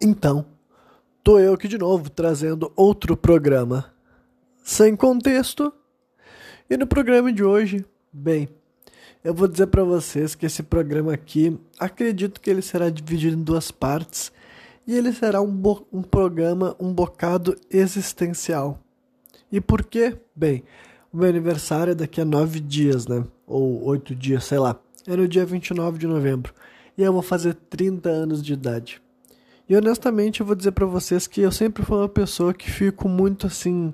Então, tô eu aqui de novo trazendo outro programa sem contexto. E no programa de hoje, bem, eu vou dizer para vocês que esse programa aqui, acredito que ele será dividido em duas partes e ele será um, um programa um bocado existencial. E por quê? Bem, o meu aniversário é daqui a nove dias, né? Ou oito dias, sei lá. É no dia 29 de novembro. E eu vou fazer 30 anos de idade. E honestamente eu vou dizer para vocês que eu sempre fui uma pessoa que fico muito assim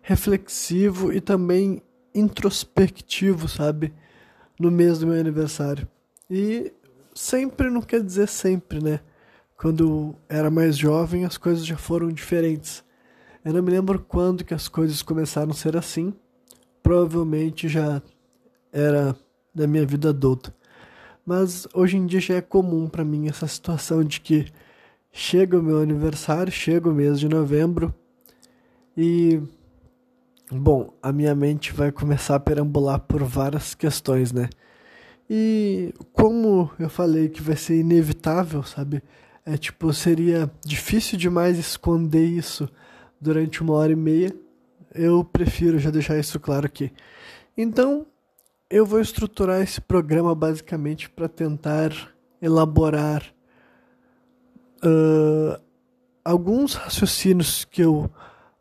reflexivo e também introspectivo, sabe? No mês do meu aniversário. E sempre não quer dizer sempre, né? Quando era mais jovem as coisas já foram diferentes. Eu não me lembro quando que as coisas começaram a ser assim. Provavelmente já era da minha vida adulta. Mas hoje em dia já é comum para mim essa situação de que chega o meu aniversário, chega o mês de novembro e bom, a minha mente vai começar a perambular por várias questões, né? E como eu falei que vai ser inevitável, sabe? É tipo, seria difícil demais esconder isso durante uma hora e meia. Eu prefiro já deixar isso claro aqui. Então, eu vou estruturar esse programa basicamente para tentar elaborar uh, alguns raciocínios que eu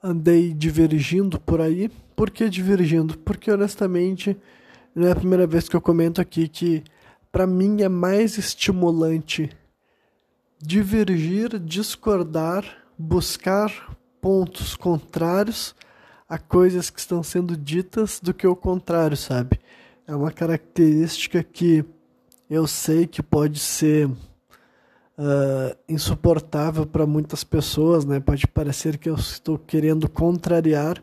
andei divergindo por aí. Por que divergindo? Porque honestamente não é a primeira vez que eu comento aqui que para mim é mais estimulante divergir, discordar, buscar pontos contrários a coisas que estão sendo ditas do que o contrário, sabe? É uma característica que eu sei que pode ser uh, insuportável para muitas pessoas, né? Pode parecer que eu estou querendo contrariar,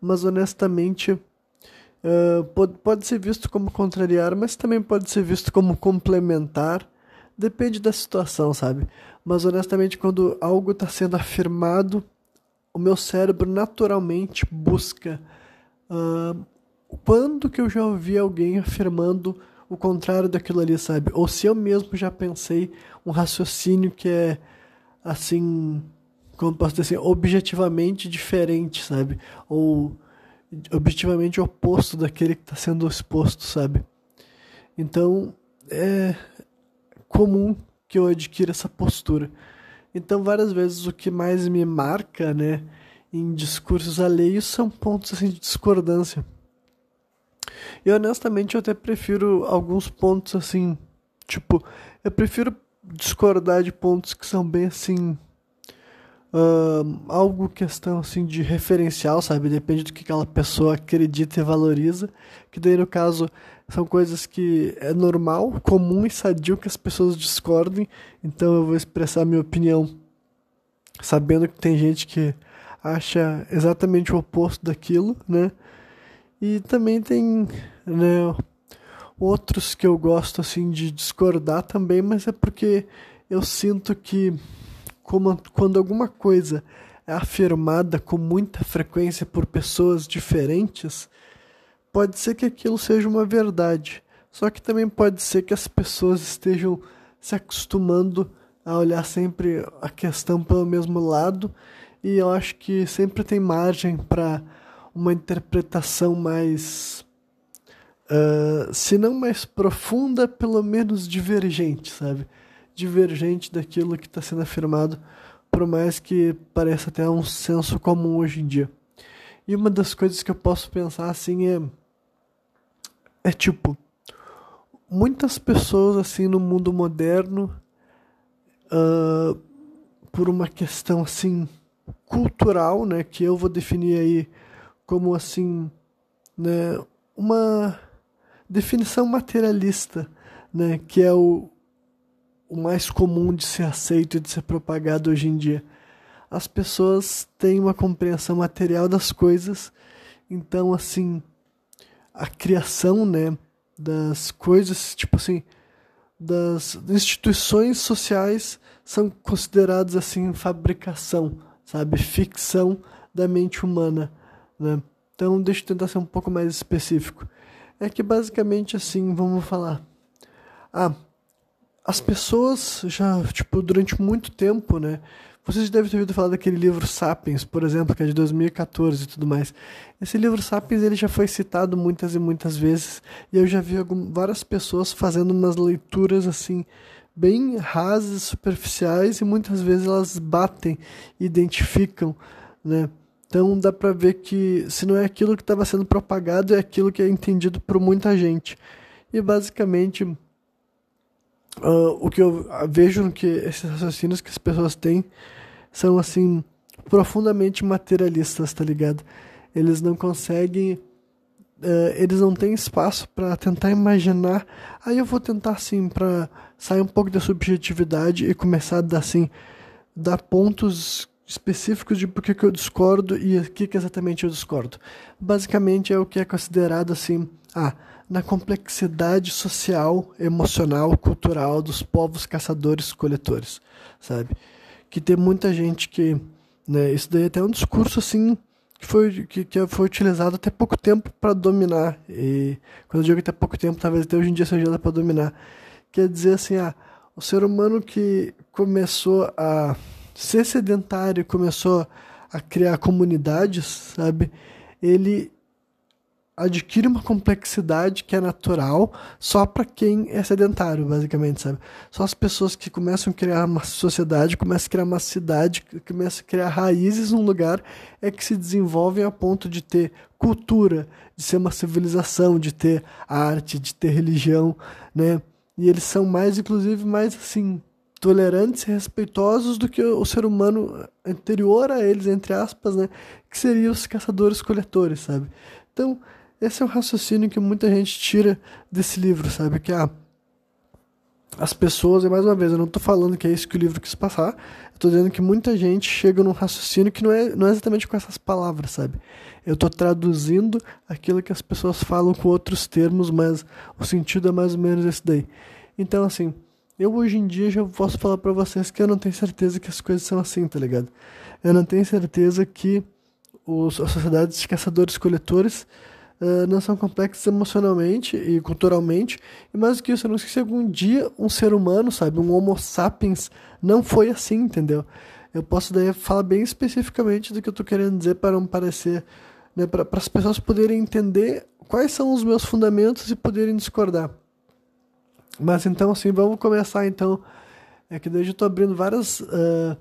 mas honestamente uh, pode, pode ser visto como contrariar, mas também pode ser visto como complementar. Depende da situação, sabe? Mas honestamente, quando algo está sendo afirmado, o meu cérebro naturalmente busca uh, quando que eu já ouvi alguém afirmando o contrário daquilo ali, sabe? Ou se eu mesmo já pensei um raciocínio que é assim, como posso dizer assim, objetivamente diferente, sabe? Ou objetivamente oposto daquele que está sendo exposto, sabe? Então é comum que eu adquira essa postura. Então várias vezes o que mais me marca, né, em discursos alheios são pontos assim de discordância. E honestamente eu até prefiro alguns pontos assim, tipo, eu prefiro discordar de pontos que são bem assim. Uh, algo questão assim de referencial, sabe? Depende do que aquela pessoa acredita e valoriza. Que daí no caso são coisas que é normal, comum e sadio que as pessoas discordem. Então eu vou expressar minha opinião sabendo que tem gente que acha exatamente o oposto daquilo, né? E também tem né, outros que eu gosto assim de discordar também, mas é porque eu sinto que como, quando alguma coisa é afirmada com muita frequência por pessoas diferentes, pode ser que aquilo seja uma verdade. Só que também pode ser que as pessoas estejam se acostumando a olhar sempre a questão pelo mesmo lado, e eu acho que sempre tem margem para uma interpretação mais. Uh, se não mais profunda, pelo menos divergente, sabe? Divergente daquilo que está sendo afirmado, por mais que pareça até um senso comum hoje em dia. E uma das coisas que eu posso pensar assim é. É tipo. Muitas pessoas assim no mundo moderno, uh, por uma questão assim cultural, né, que eu vou definir aí como assim, né, uma definição materialista, né, que é o, o mais comum de ser aceito e de ser propagado hoje em dia. As pessoas têm uma compreensão material das coisas, então assim, a criação, né, das coisas, tipo assim, das instituições sociais são consideradas assim fabricação, sabe, ficção da mente humana. Né? Então, deixa eu tentar ser um pouco mais específico. É que basicamente assim, vamos falar. Ah, as pessoas já, tipo, durante muito tempo, né? Vocês devem ter ouvido falar daquele livro Sapiens, por exemplo, que é de 2014 e tudo mais. Esse livro Sapiens ele já foi citado muitas e muitas vezes, e eu já vi algumas, várias pessoas fazendo umas leituras assim bem rasas, superficiais e muitas vezes elas batem, identificam, né? Então dá para ver que se não é aquilo que estava sendo propagado, é aquilo que é entendido por muita gente. E basicamente uh, o que eu vejo que esses raciocínios que as pessoas têm são assim profundamente materialistas, tá ligado? Eles não conseguem, uh, eles não têm espaço para tentar imaginar. Aí eu vou tentar assim para sair um pouco da subjetividade e começar a dar assim dar pontos específicos de por que, eu discordo e o que, que exatamente eu discordo. Basicamente é o que é considerado assim, ah, na complexidade social, emocional, cultural dos povos caçadores-coletores, sabe? Que tem muita gente que, né, isso daí é até um discurso assim que foi que, que foi utilizado até pouco tempo para dominar e quando eu digo até pouco tempo, talvez até hoje em dia seja para dominar, quer dizer assim, ah, o ser humano que começou a ser sedentário, começou a criar comunidades, sabe? Ele adquire uma complexidade que é natural só para quem é sedentário, basicamente, sabe? Só as pessoas que começam a criar uma sociedade, começam a criar uma cidade, começam a criar raízes num lugar, é que se desenvolvem a ponto de ter cultura, de ser uma civilização, de ter arte, de ter religião, né? E eles são mais, inclusive, mais assim, tolerantes e respeitosos do que o ser humano anterior a eles, entre aspas, né? Que seriam os caçadores-coletores, sabe? Então, esse é um raciocínio que muita gente tira desse livro, sabe? Que ah, as pessoas, e mais uma vez, eu não estou falando que é isso que o livro quis passar, eu estou dizendo que muita gente chega num raciocínio que não é, não é exatamente com essas palavras, sabe? Eu estou traduzindo aquilo que as pessoas falam com outros termos, mas o sentido é mais ou menos esse daí. Então, assim, eu hoje em dia já posso falar para vocês que eu não tenho certeza que as coisas são assim, tá ligado? Eu não tenho certeza que os, as sociedades de caçadores-coletores uh, não são complexas emocionalmente e culturalmente, e mais do que isso, eu não sei se algum dia um ser humano, sabe, um Homo sapiens, não foi assim, entendeu? Eu posso daí falar bem especificamente do que eu estou querendo dizer para não parecer, né, para as pessoas poderem entender quais são os meus fundamentos e poderem discordar. Mas então, assim, vamos começar então. É que daí eu estou abrindo várias uh,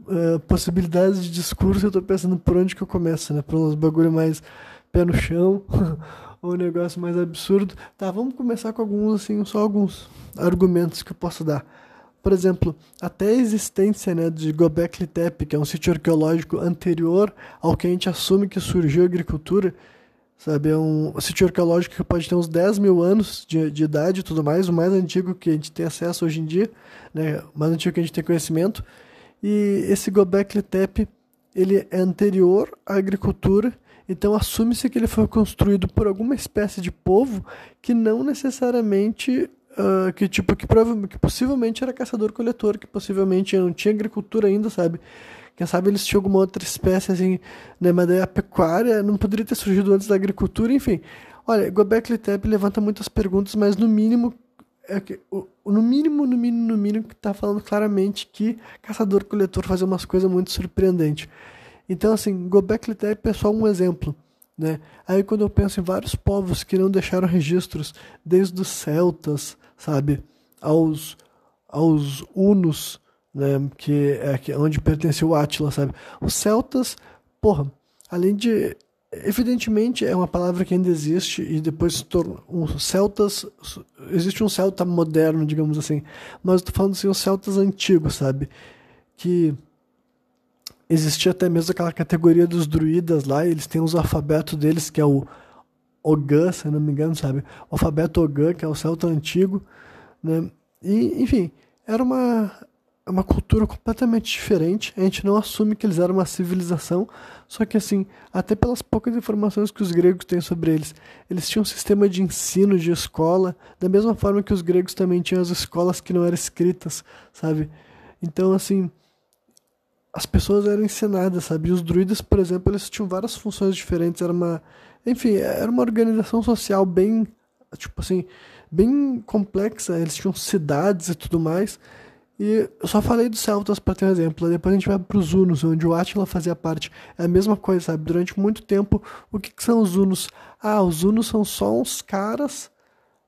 uh, possibilidades de discurso e eu estou pensando por onde que eu começo, né? Por uns bagulho mais pé no chão, ou um negócio mais absurdo. Tá, vamos começar com alguns, assim, só alguns argumentos que eu posso dar. Por exemplo, até a existência né, de Gobekli Tepe, que é um sítio arqueológico anterior ao que a gente assume que surgiu a agricultura, Sabe, é um sítio arqueológico que pode ter uns 10 mil anos de, de idade e tudo mais, o mais antigo que a gente tem acesso hoje em dia, né, o mais antigo que a gente tem conhecimento. E esse Gobekli Tepe, ele é anterior à agricultura, então assume-se que ele foi construído por alguma espécie de povo que não necessariamente Uh, que tipo que, que possivelmente era caçador-coletor, que possivelmente não tinha agricultura ainda, sabe? Quem sabe eles tinham alguma outra espécie, assim, né? Mas daí a pecuária não poderia ter surgido antes da agricultura, enfim. Olha, Gobekli Tepe levanta muitas perguntas, mas no mínimo, é que, no mínimo, no mínimo, no mínimo, que está falando claramente que caçador-coletor fazia umas coisas muito surpreendentes. Então, assim, Gobekli Tepe é só um exemplo. Né? Aí quando eu penso em vários povos que não deixaram registros, desde os celtas, sabe, aos, aos hunos, né, que é onde pertenceu o Átila, sabe? Os celtas, porra, além de evidentemente é uma palavra que ainda existe e depois se tornou um celtas existe um celta moderno digamos assim mas eu tô falando assim os celtas antigos sabe? Que existia até mesmo aquela categoria dos druidas lá eles têm os alfabetos deles que é o Ogã se não me engano sabe? O alfabeto Ogã que é o celta antigo né? E enfim era uma é uma cultura completamente diferente. A gente não assume que eles eram uma civilização, só que assim, até pelas poucas informações que os gregos têm sobre eles, eles tinham um sistema de ensino, de escola, da mesma forma que os gregos também tinham as escolas que não eram escritas, sabe? Então, assim, as pessoas eram ensinadas, sabe? E os druidas, por exemplo, eles tinham várias funções diferentes, era uma, enfim, era uma organização social bem tipo assim, bem complexa. Eles tinham cidades e tudo mais. E eu só falei dos celtas para ter um exemplo. Depois a gente vai para os Hunos, onde o Átila fazia parte. É a mesma coisa, sabe? Durante muito tempo, o que, que são os Hunos? Ah, os Hunos são só uns caras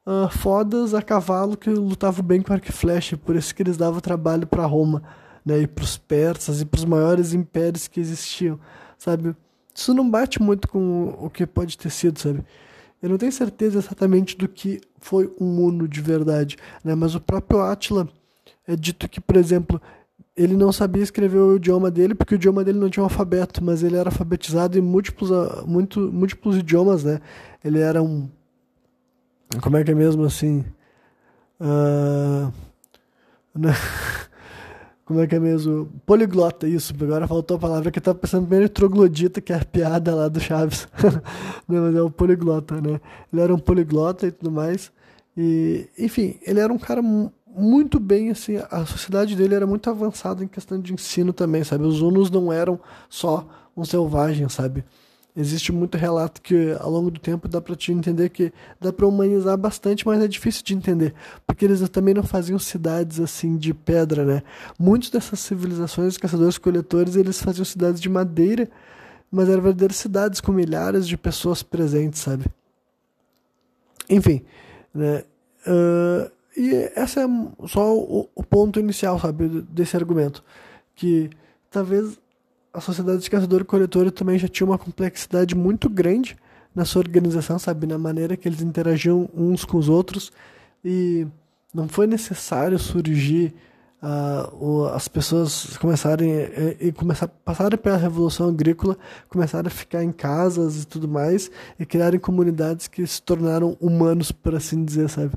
uh, fodas a cavalo que lutavam bem com arco e flecha. Por isso que eles davam trabalho para Roma, né? E para os persas e para os maiores impérios que existiam, sabe? Isso não bate muito com o que pode ter sido, sabe? Eu não tenho certeza exatamente do que foi um Uno de verdade, né? Mas o próprio Átila é dito que, por exemplo, ele não sabia escrever o idioma dele porque o idioma dele não tinha um alfabeto, mas ele era alfabetizado em múltiplos, ah, muito, múltiplos idiomas, né? Ele era um. Como é que é mesmo assim? Uh, né? Como é que é mesmo? Poliglota, isso. Agora faltou a palavra que eu tava pensando primeiro troglodita, que é a piada lá do Chaves. não, mas é o poliglota, né? Ele era um poliglota e tudo mais. E, enfim, ele era um cara muito bem, assim, a sociedade dele era muito avançada em questão de ensino também, sabe? Os Hunos não eram só um selvagem, sabe? Existe muito relato que ao longo do tempo dá para te entender que dá para humanizar bastante, mas é difícil de entender, porque eles também não faziam cidades assim de pedra, né? Muitas dessas civilizações, caçadores-coletores, eles faziam cidades de madeira, mas eram verdadeiras cidades com milhares de pessoas presentes, sabe? Enfim, né? Uh, e esse é só o, o ponto inicial, sabe, desse argumento. Que talvez a sociedade de caçador-coletor também já tinha uma complexidade muito grande na sua organização, sabe, na maneira que eles interagiam uns com os outros. E não foi necessário surgir uh, as pessoas começarem e, e começar passarem pela revolução agrícola, começaram a ficar em casas e tudo mais e criarem comunidades que se tornaram humanos, por assim dizer, sabe?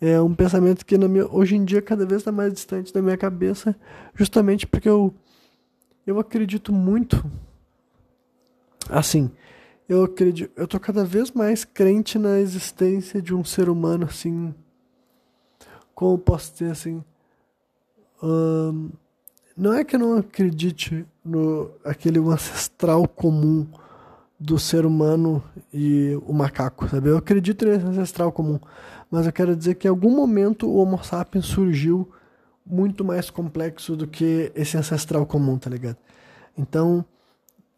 É um pensamento que minha, hoje em dia cada vez está mais distante da minha cabeça, justamente porque eu, eu acredito muito. Assim, eu acredito, eu tô cada vez mais crente na existência de um ser humano assim, como posso dizer assim, hum, não é que eu não acredite no aquele ancestral comum do ser humano e o macaco, sabe? Eu acredito nesse ancestral comum, mas eu quero dizer que em algum momento o Homo sapiens surgiu muito mais complexo do que esse ancestral comum, tá ligado? Então,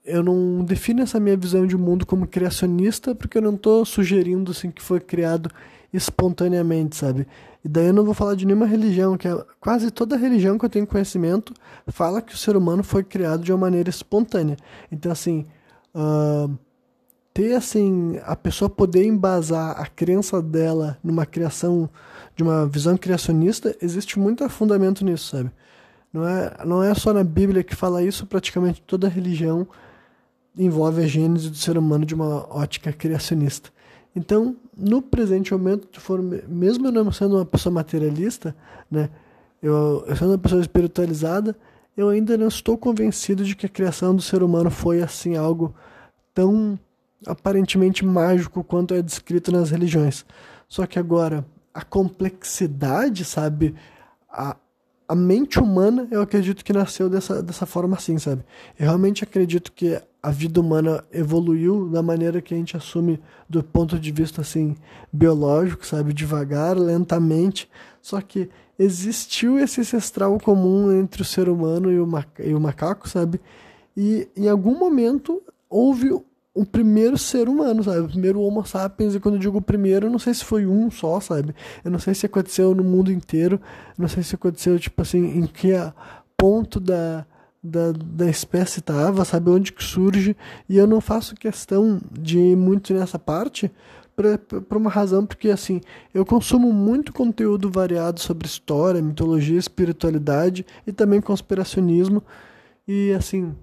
eu não defino essa minha visão de mundo como criacionista, porque eu não estou sugerindo assim que foi criado espontaneamente, sabe? E daí eu não vou falar de nenhuma religião, que é, quase toda religião que eu tenho conhecimento fala que o ser humano foi criado de uma maneira espontânea. Então, assim, uh, ter assim a pessoa poder embasar a crença dela numa criação de uma visão criacionista existe muito fundamento nisso sabe? Não é não é só na Bíblia que fala isso praticamente toda religião envolve a gênese do ser humano de uma ótica criacionista. Então no presente momento for, mesmo eu não sendo uma pessoa materialista né eu, eu sendo uma pessoa espiritualizada eu ainda não estou convencido de que a criação do ser humano foi assim algo tão aparentemente mágico quanto é descrito nas religiões. Só que agora, a complexidade, sabe? A, a mente humana, eu acredito que nasceu dessa, dessa forma assim, sabe? Eu realmente acredito que a vida humana evoluiu da maneira que a gente assume do ponto de vista, assim, biológico, sabe? Devagar, lentamente. Só que existiu esse ancestral comum entre o ser humano e o, maca e o macaco, sabe? E em algum momento houve o primeiro ser humano, sabe? O primeiro Homo sapiens, e quando eu digo primeiro, eu não sei se foi um só, sabe? Eu não sei se aconteceu no mundo inteiro, não sei se aconteceu, tipo assim, em que ponto da, da, da espécie estava, sabe? Onde que surge, e eu não faço questão de ir muito nessa parte, por uma razão, porque assim, eu consumo muito conteúdo variado sobre história, mitologia, espiritualidade e também conspiracionismo, e assim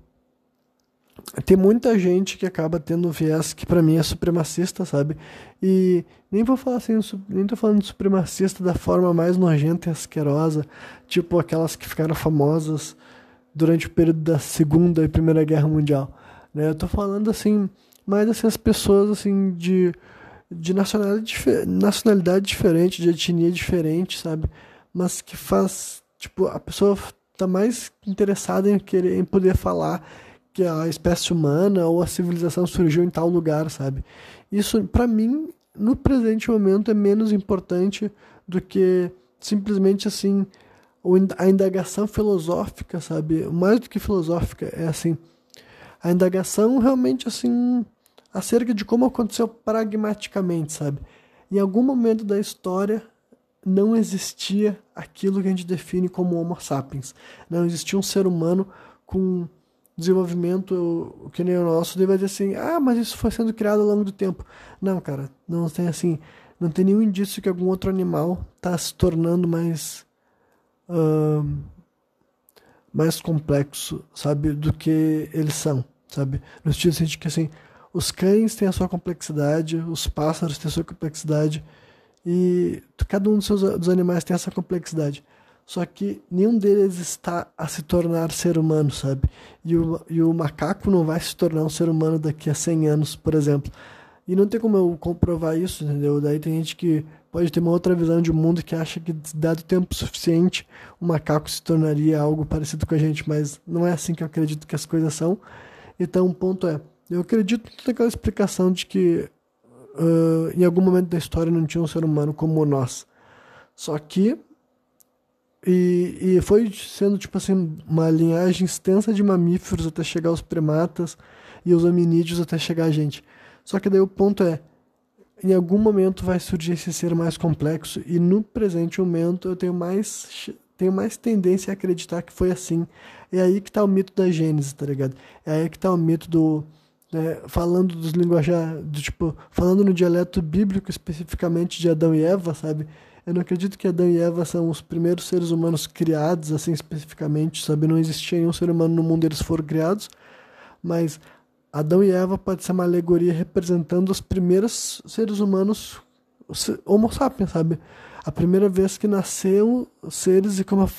tem muita gente que acaba tendo viés que para mim é supremacista, sabe? E nem vou falar assim, nem tô falando de supremacista da forma mais nojenta e asquerosa, tipo aquelas que ficaram famosas durante o período da Segunda e Primeira Guerra Mundial, né? Eu tô falando assim, mais assim as pessoas assim de de nacionalidade, nacionalidade diferente, de etnia diferente, sabe? Mas que faz, tipo, a pessoa tá mais interessada em querer em poder falar que a espécie humana ou a civilização surgiu em tal lugar, sabe? Isso, para mim, no presente momento é menos importante do que simplesmente assim a indagação filosófica, sabe? Mais do que filosófica, é assim, a indagação realmente assim acerca de como aconteceu pragmaticamente, sabe? Em algum momento da história não existia aquilo que a gente define como Homo sapiens. Não existia um ser humano com desenvolvimento que nem o nosso, vai dizer assim, ah, mas isso foi sendo criado ao longo do tempo. Não, cara, não tem assim, não tem nenhum indício que algum outro animal está se tornando mais uh, mais complexo, sabe, do que eles são, sabe? No sentido assim, de que assim, os cães têm a sua complexidade, os pássaros têm a sua complexidade e cada um dos seus dos animais tem essa complexidade. Só que nenhum deles está a se tornar ser humano, sabe? E o, e o macaco não vai se tornar um ser humano daqui a 100 anos, por exemplo. E não tem como eu comprovar isso, entendeu? Daí tem gente que pode ter uma outra visão de mundo que acha que, dado tempo suficiente, o macaco se tornaria algo parecido com a gente, mas não é assim que eu acredito que as coisas são. Então, o ponto é: eu acredito naquela explicação de que uh, em algum momento da história não tinha um ser humano como nós. Só que e, e foi sendo, tipo assim, uma linhagem extensa de mamíferos até chegar aos primatas e os hominídeos até chegar a gente. Só que daí o ponto é, em algum momento vai surgir esse ser mais complexo e no presente momento eu tenho mais tenho mais tendência a acreditar que foi assim. É aí que tá o mito da Gênesis, tá ligado? É aí que tá o mito do né, falando dos linguajar, do tipo, falando no dialeto bíblico especificamente de Adão e Eva, sabe? Eu não acredito que Adão e Eva são os primeiros seres humanos criados, assim especificamente, sabe? Não existia nenhum ser humano no mundo, eles foram criados. Mas Adão e Eva pode ser uma alegoria representando os primeiros seres humanos, Homo sapiens, sabe? A primeira vez que nasceram seres e como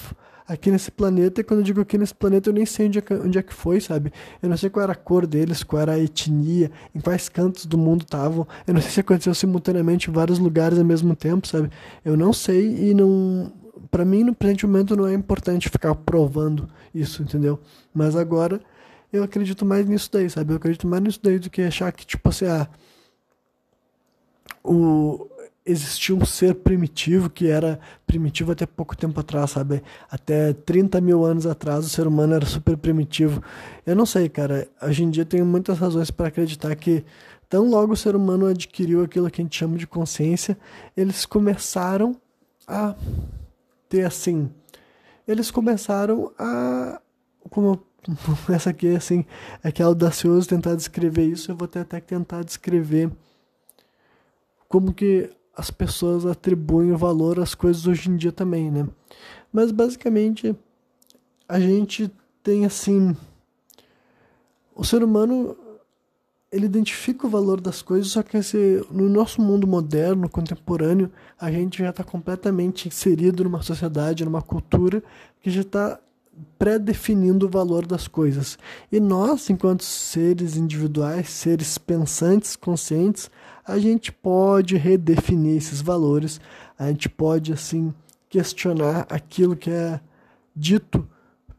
aqui nesse planeta, e quando eu digo aqui nesse planeta, eu nem sei onde é, que, onde é que foi, sabe? Eu não sei qual era a cor deles, qual era a etnia, em quais cantos do mundo estavam. Eu não sei se aconteceu simultaneamente em vários lugares ao mesmo tempo, sabe? Eu não sei e não. Para mim, no presente momento, não é importante ficar provando isso, entendeu? Mas agora, eu acredito mais nisso daí, sabe? Eu acredito mais nisso daí do que achar que, tipo assim, ah. O, existia um ser primitivo que era primitivo até pouco tempo atrás, sabe? Até 30 mil anos atrás o ser humano era super primitivo. Eu não sei, cara. Hoje em dia tenho muitas razões para acreditar que tão logo o ser humano adquiriu aquilo que a gente chama de consciência, eles começaram a ter assim. Eles começaram a. Como essa aqui, assim, é que é audacioso tentar descrever isso, eu vou até tentar descrever como que as pessoas atribuem valor às coisas hoje em dia também, né? Mas basicamente a gente tem assim o ser humano ele identifica o valor das coisas, só que esse, no nosso mundo moderno, contemporâneo, a gente já está completamente inserido numa sociedade, numa cultura que já está pré-definindo o valor das coisas. E nós, enquanto seres individuais, seres pensantes, conscientes, a gente pode redefinir esses valores, a gente pode assim questionar aquilo que é dito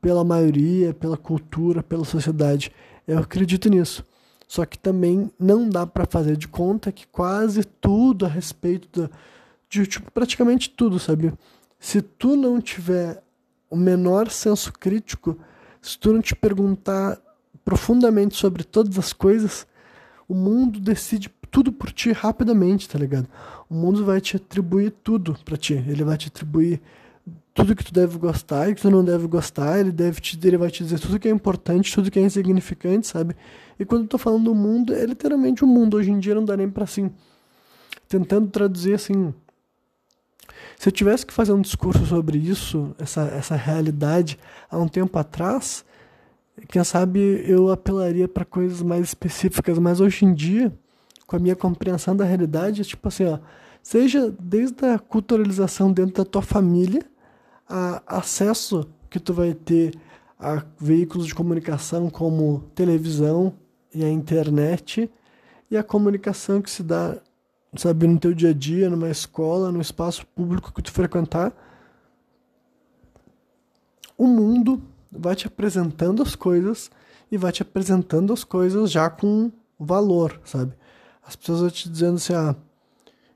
pela maioria, pela cultura, pela sociedade. Eu acredito nisso. Só que também não dá para fazer de conta que quase tudo a respeito da, de tipo, praticamente tudo, sabe? Se tu não tiver o menor senso crítico, se tu não te perguntar profundamente sobre todas as coisas, o mundo decide tudo por ti rapidamente, tá ligado? O mundo vai te atribuir tudo para ti. Ele vai te atribuir tudo que tu deve gostar e que tu não deve gostar. Ele deve te, ele vai te dizer tudo que é importante, tudo que é insignificante, sabe? E quando eu tô falando do mundo, é literalmente o mundo. Hoje em dia não dá nem para assim tentando traduzir assim. Se eu tivesse que fazer um discurso sobre isso, essa, essa realidade, há um tempo atrás, quem sabe eu apelaria para coisas mais específicas, mas hoje em dia com a minha compreensão da realidade, tipo assim, ó, seja desde a culturalização dentro da tua família, a acesso que tu vai ter a veículos de comunicação como televisão e a internet e a comunicação que se dá, sabe, no teu dia a dia, numa escola, no espaço público que tu frequentar. O mundo vai te apresentando as coisas e vai te apresentando as coisas já com valor, sabe? As pessoas vão te dizendo assim, ah,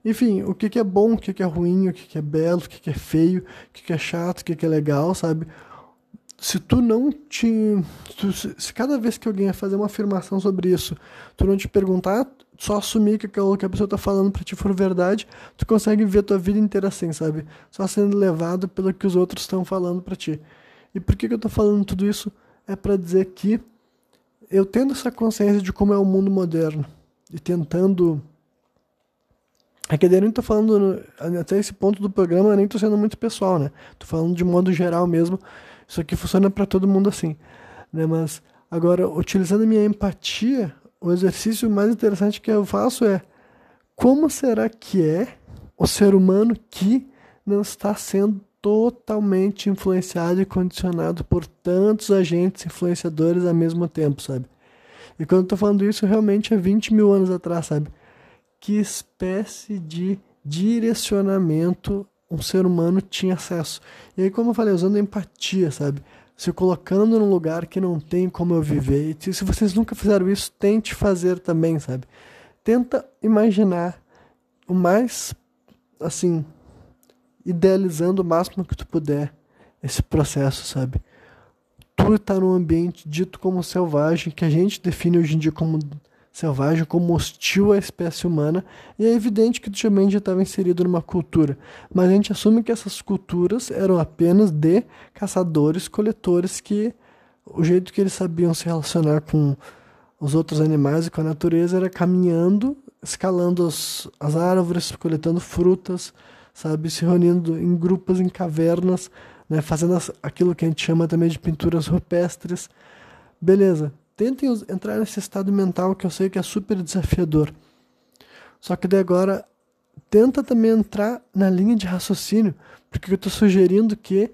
enfim, o que, que é bom, o que, que é ruim, o que, que é belo, o que, que é feio, o que, que é chato, o que, que é legal, sabe? Se tu não te. se cada vez que alguém fazer uma afirmação sobre isso, tu não te perguntar, só assumir que aquilo que a pessoa tá falando para ti for verdade, tu consegue ver tua vida inteira assim, sabe? Só sendo levado pelo que os outros estão falando para ti. E por que, que eu tô falando tudo isso? É para dizer que eu tendo essa consciência de como é o mundo moderno e tentando é que eu nem tô falando, até esse ponto do programa, nem tô sendo muito pessoal, né? Tô falando de modo geral mesmo. Isso aqui funciona para todo mundo assim, né? Mas agora, utilizando a minha empatia, o exercício mais interessante que eu faço é como será que é o ser humano que não está sendo totalmente influenciado e condicionado por tantos agentes influenciadores ao mesmo tempo, sabe? E quando eu tô falando isso, realmente é 20 mil anos atrás, sabe? que espécie de direcionamento um ser humano tinha acesso. E aí, como eu falei, usando empatia, sabe? Se colocando num lugar que não tem como eu viver. E se vocês nunca fizeram isso, tente fazer também, sabe? Tenta imaginar o mais, assim, idealizando o máximo que tu puder esse processo, sabe? Tu está num ambiente dito como selvagem, que a gente define hoje em dia como selvagem como hostil à espécie humana, e é evidente que o também já estava inserido numa cultura, mas a gente assume que essas culturas eram apenas de caçadores-coletores que o jeito que eles sabiam se relacionar com os outros animais e com a natureza era caminhando, escalando as, as árvores, coletando frutas, sabe, se reunindo em grupos, em cavernas, né, fazendo aquilo que a gente chama também de pinturas rupestres. Beleza, tentem entrar nesse estado mental que eu sei que é super desafiador. Só que daí agora tenta também entrar na linha de raciocínio, porque eu estou sugerindo que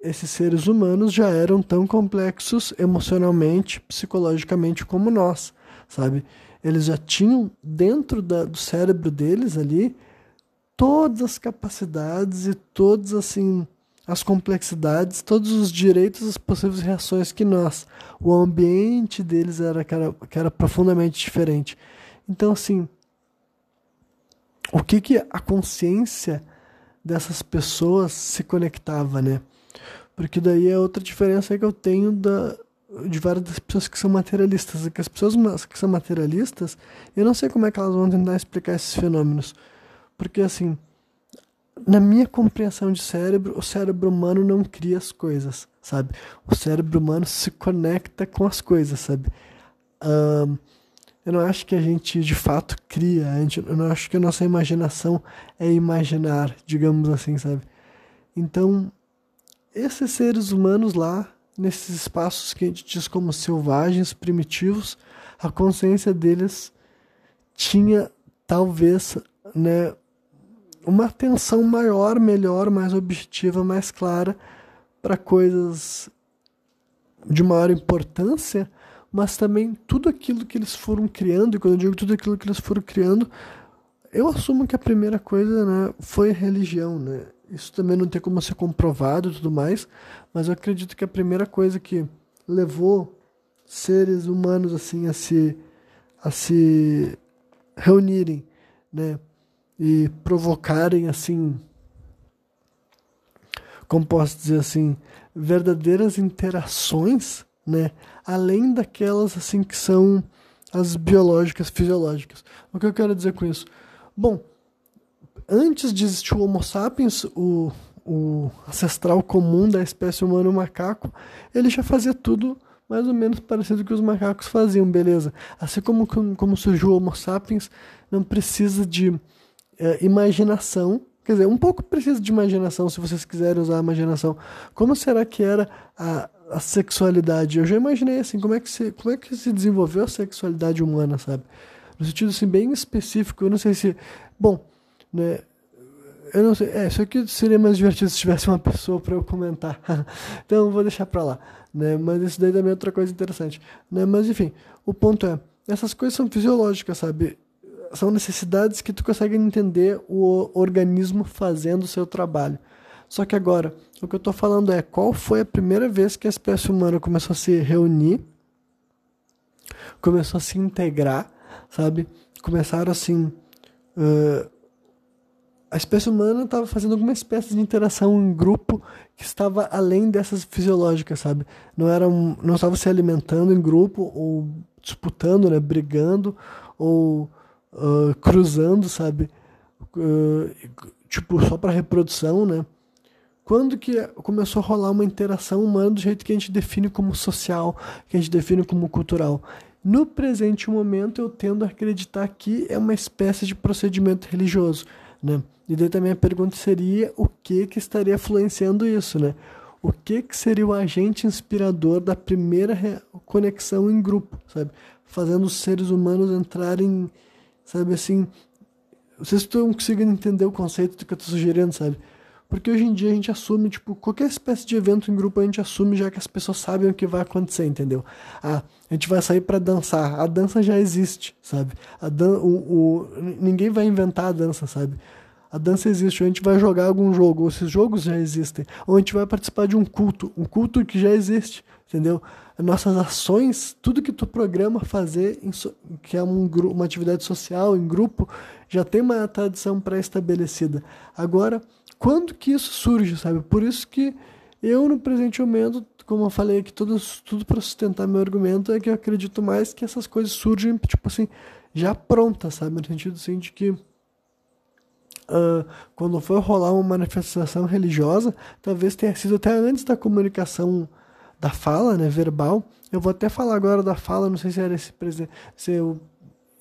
esses seres humanos já eram tão complexos emocionalmente, psicologicamente como nós, sabe? Eles já tinham dentro da, do cérebro deles ali todas as capacidades e todas assim as complexidades, todos os direitos, as possíveis reações que nós. O ambiente deles era que, era que era profundamente diferente. Então, assim, o que que a consciência dessas pessoas se conectava, né? Porque daí é outra diferença que eu tenho da, de várias das pessoas que são materialistas. É que as pessoas que são materialistas, eu não sei como é que elas vão tentar explicar esses fenômenos. Porque, assim, na minha compreensão de cérebro, o cérebro humano não cria as coisas, sabe? O cérebro humano se conecta com as coisas, sabe? Um, eu não acho que a gente de fato cria, a gente, eu não acho que a nossa imaginação é imaginar, digamos assim, sabe? Então, esses seres humanos lá, nesses espaços que a gente diz como selvagens, primitivos, a consciência deles tinha talvez, né, uma atenção maior, melhor, mais objetiva, mais clara para coisas de maior importância, mas também tudo aquilo que eles foram criando, e quando eu digo tudo aquilo que eles foram criando, eu assumo que a primeira coisa né, foi a religião. Né? Isso também não tem como ser comprovado e tudo mais, mas eu acredito que a primeira coisa que levou seres humanos assim a se, a se reunirem né, e provocarem assim, como posso dizer assim, verdadeiras interações, né, além daquelas assim que são as biológicas, fisiológicas. O que eu quero dizer com isso? Bom, antes de existir o Homo sapiens, o, o ancestral comum da espécie humana, o macaco, ele já fazia tudo mais ou menos parecido com que os macacos faziam, beleza? Assim como, como surgiu o Homo sapiens, não precisa de é, imaginação. Quer dizer, um pouco precisa de imaginação, se vocês quiserem usar a imaginação. Como será que era a, a sexualidade? Eu já imaginei assim, como é, que se, como é que se desenvolveu a sexualidade humana, sabe? No sentido assim, bem específico. Eu não sei se. Bom, né? Eu não sei. É, isso aqui seria mais divertido se tivesse uma pessoa para eu comentar. então vou deixar para lá. Né? Mas isso daí também é outra coisa interessante. Né? Mas enfim, o ponto é: essas coisas são fisiológicas, sabe? São necessidades que tu consegue entender o organismo fazendo o seu trabalho. Só que agora, o que eu estou falando é qual foi a primeira vez que a espécie humana começou a se reunir, começou a se integrar, sabe? Começaram assim. Uh, a espécie humana estava fazendo alguma espécie de interação em grupo que estava além dessas fisiológicas, sabe? Não era um, não estava se alimentando em grupo ou disputando, né, brigando ou uh, cruzando, sabe? Uh, tipo só para reprodução, né? Quando que começou a rolar uma interação humana do jeito que a gente define como social, que a gente define como cultural? No presente momento, eu tendo a acreditar que é uma espécie de procedimento religioso, né? E daí também a pergunta seria o que que estaria influenciando isso, né? O que que seria o agente inspirador da primeira conexão em grupo, sabe? Fazendo os seres humanos entrarem, sabe assim... Vocês estão conseguindo entender o conceito do que eu estou sugerindo, sabe? Porque hoje em dia a gente assume, tipo, qualquer espécie de evento em grupo a gente assume já que as pessoas sabem o que vai acontecer, entendeu? Ah, a gente vai sair para dançar. A dança já existe, sabe? A dan o, o, ninguém vai inventar a dança, sabe? A dança existe, ou a gente vai jogar algum jogo, esses jogos já existem, ou a gente vai participar de um culto, um culto que já existe, entendeu? Nossas ações, tudo que tu programa fazer, que é um, uma atividade social em grupo, já tem uma tradição pré-estabelecida. Agora, quando que isso surge, sabe? Por isso que eu, no presente momento, como eu falei aqui, tudo, tudo para sustentar meu argumento, é que eu acredito mais que essas coisas surgem, tipo assim, já prontas, sabe? No sentido assim de que. Uh, quando for rolar uma manifestação religiosa, talvez tenha sido até antes da comunicação da fala, né, verbal. Eu vou até falar agora da fala, não sei se era esse se eu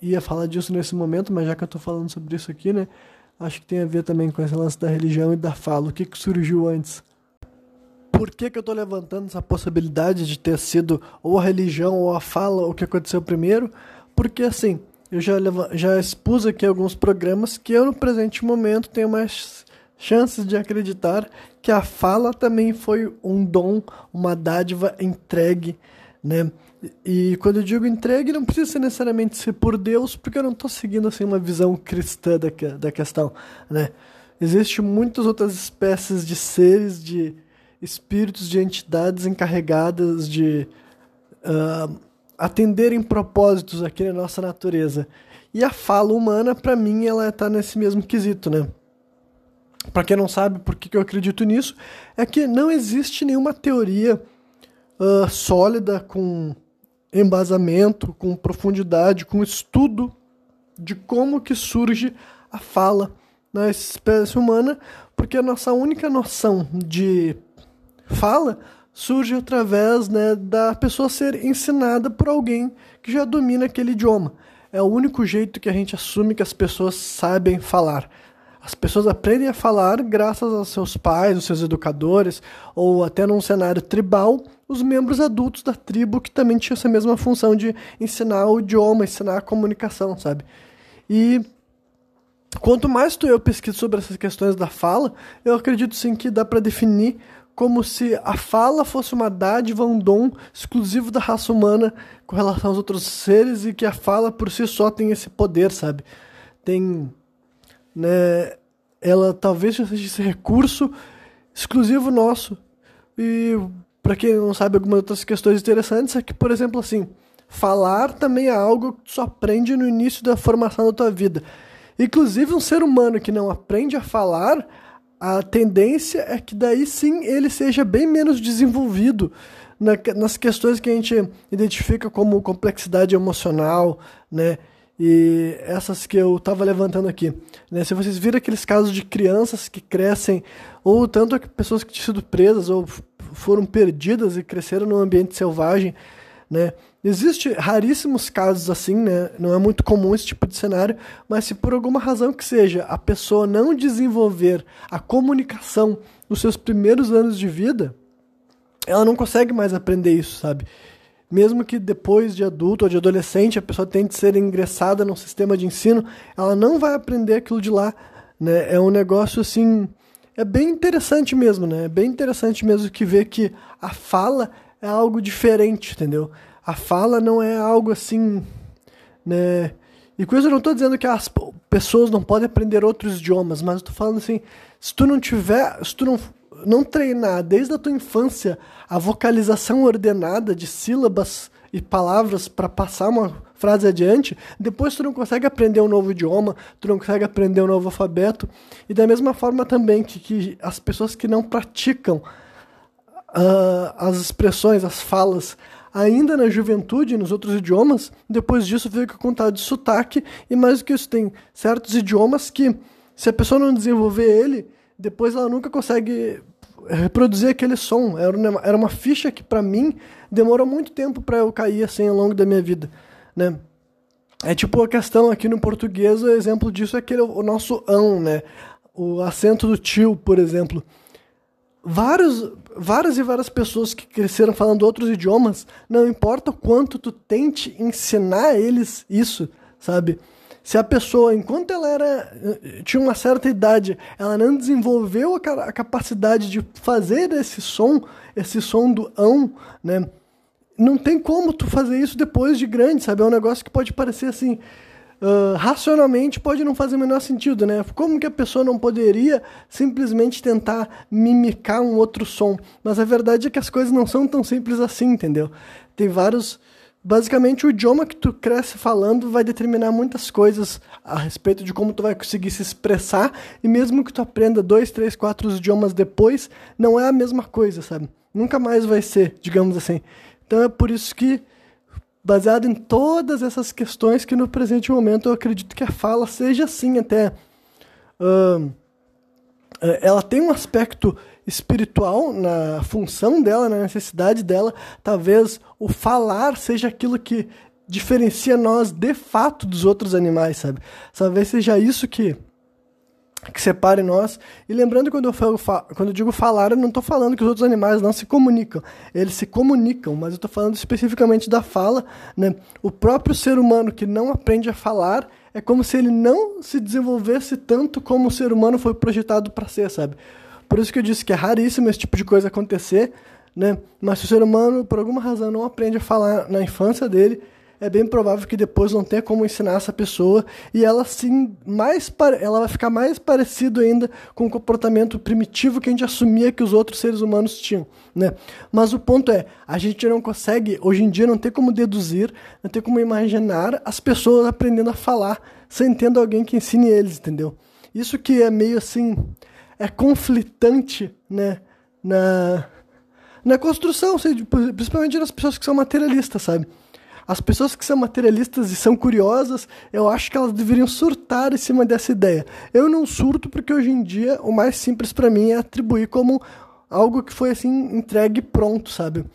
ia falar disso nesse momento, mas já que eu estou falando sobre isso aqui, né, acho que tem a ver também com esse lance da religião e da fala. O que, que surgiu antes? Por que, que eu estou levantando essa possibilidade de ter sido ou a religião ou a fala o que aconteceu primeiro? Porque assim, eu já, já expus aqui alguns programas que eu no presente momento tenho mais chances de acreditar que a fala também foi um dom, uma dádiva entregue, né? E quando eu digo entregue, não precisa necessariamente ser por Deus, porque eu não estou seguindo assim uma visão cristã da, da questão, né? Existem muitas outras espécies de seres, de espíritos, de entidades encarregadas de uh, atenderem propósitos aqui na nossa natureza. E a fala humana, para mim, ela está nesse mesmo quesito, né? Para quem não sabe por que eu acredito nisso, é que não existe nenhuma teoria uh, sólida com embasamento, com profundidade, com estudo de como que surge a fala na espécie humana, porque a nossa única noção de fala surge através né, da pessoa ser ensinada por alguém que já domina aquele idioma. É o único jeito que a gente assume que as pessoas sabem falar. As pessoas aprendem a falar graças aos seus pais, aos seus educadores, ou até num cenário tribal, os membros adultos da tribo que também tinham essa mesma função de ensinar o idioma, ensinar a comunicação, sabe? E quanto mais tu eu pesquiso sobre essas questões da fala, eu acredito sim que dá para definir como se a fala fosse uma dádiva, um dom exclusivo da raça humana com relação aos outros seres e que a fala por si só tem esse poder, sabe? Tem né, ela talvez seja esse recurso exclusivo nosso. E para quem não sabe algumas outras questões interessantes é que, por exemplo, assim, falar também é algo que só aprende no início da formação da tua vida. Inclusive um ser humano que não aprende a falar, a tendência é que daí sim ele seja bem menos desenvolvido na, nas questões que a gente identifica como complexidade emocional, né? E essas que eu estava levantando aqui. Né? Se vocês viram aqueles casos de crianças que crescem, ou tanto pessoas que tinham sido presas ou foram perdidas e cresceram num ambiente selvagem, né? Existem raríssimos casos assim, né? Não é muito comum esse tipo de cenário, mas se por alguma razão que seja a pessoa não desenvolver a comunicação nos seus primeiros anos de vida, ela não consegue mais aprender isso, sabe? Mesmo que depois de adulto ou de adolescente a pessoa tente ser ingressada num sistema de ensino, ela não vai aprender aquilo de lá, né? É um negócio assim, é bem interessante mesmo, né? É bem interessante mesmo que ver que a fala é algo diferente, entendeu? A fala não é algo assim, né? E com isso eu não estou dizendo que as pessoas não podem aprender outros idiomas, mas estou falando assim, se tu não tiver, se tu não não treinar desde a tua infância a vocalização ordenada de sílabas e palavras para passar uma frase adiante, depois tu não consegue aprender um novo idioma, tu não consegue aprender um novo alfabeto. E da mesma forma também que, que as pessoas que não praticam uh, as expressões, as falas, ainda na juventude, nos outros idiomas, depois disso fica com tal de sotaque, e mais do que isso, tem certos idiomas que, se a pessoa não desenvolver ele, depois ela nunca consegue reproduzir aquele som. Era uma, ficha que, para mim, demorou muito tempo para eu cair assim ao longo da minha vida, né? É tipo a questão aqui no português, o exemplo disso é aquele, o nosso ão, né? O acento do tio, por exemplo. Vários, várias e várias pessoas que cresceram falando outros idiomas, não importa o quanto tu tente ensinar eles isso, sabe? Se a pessoa, enquanto ela era tinha uma certa idade, ela não desenvolveu a, a capacidade de fazer esse som, esse som do ão, né? Não tem como tu fazer isso depois de grande, sabe? É um negócio que pode parecer assim, uh, racionalmente pode não fazer o menor sentido, né? Como que a pessoa não poderia simplesmente tentar mimicar um outro som? Mas a verdade é que as coisas não são tão simples assim, entendeu? Tem vários basicamente o idioma que tu cresce falando vai determinar muitas coisas a respeito de como tu vai conseguir se expressar e mesmo que tu aprenda dois, três, quatro idiomas depois, não é a mesma coisa, sabe? Nunca mais vai ser, digamos assim. Então é por isso que baseado em todas essas questões que no presente momento eu acredito que a fala seja assim até uh, ela tem um aspecto espiritual na função dela, na necessidade dela, talvez o falar seja aquilo que diferencia nós de fato dos outros animais, sabe? Talvez seja isso que que separe nós. E lembrando quando eu falo, quando eu digo falar, eu não estou falando que os outros animais não se comunicam. Eles se comunicam, mas eu estou falando especificamente da fala, né? O próprio ser humano que não aprende a falar é como se ele não se desenvolvesse tanto como o ser humano foi projetado para ser, sabe? Por isso que eu disse que é raríssimo esse tipo de coisa acontecer, né? Mas se o ser humano, por alguma razão, não aprende a falar na infância dele, é bem provável que depois não tenha como ensinar essa pessoa e ela sim mais ela vai ficar mais parecido ainda com o comportamento primitivo que a gente assumia que os outros seres humanos tinham, né? Mas o ponto é, a gente não consegue, hoje em dia não tem como deduzir, não tem como imaginar as pessoas aprendendo a falar sem tendo alguém que ensine eles, entendeu? Isso que é meio assim, é conflitante, né, na, na construção, principalmente nas pessoas que são materialistas, sabe? As pessoas que são materialistas e são curiosas, eu acho que elas deveriam surtar em cima dessa ideia. Eu não surto porque hoje em dia o mais simples para mim é atribuir como algo que foi assim entregue pronto, sabe?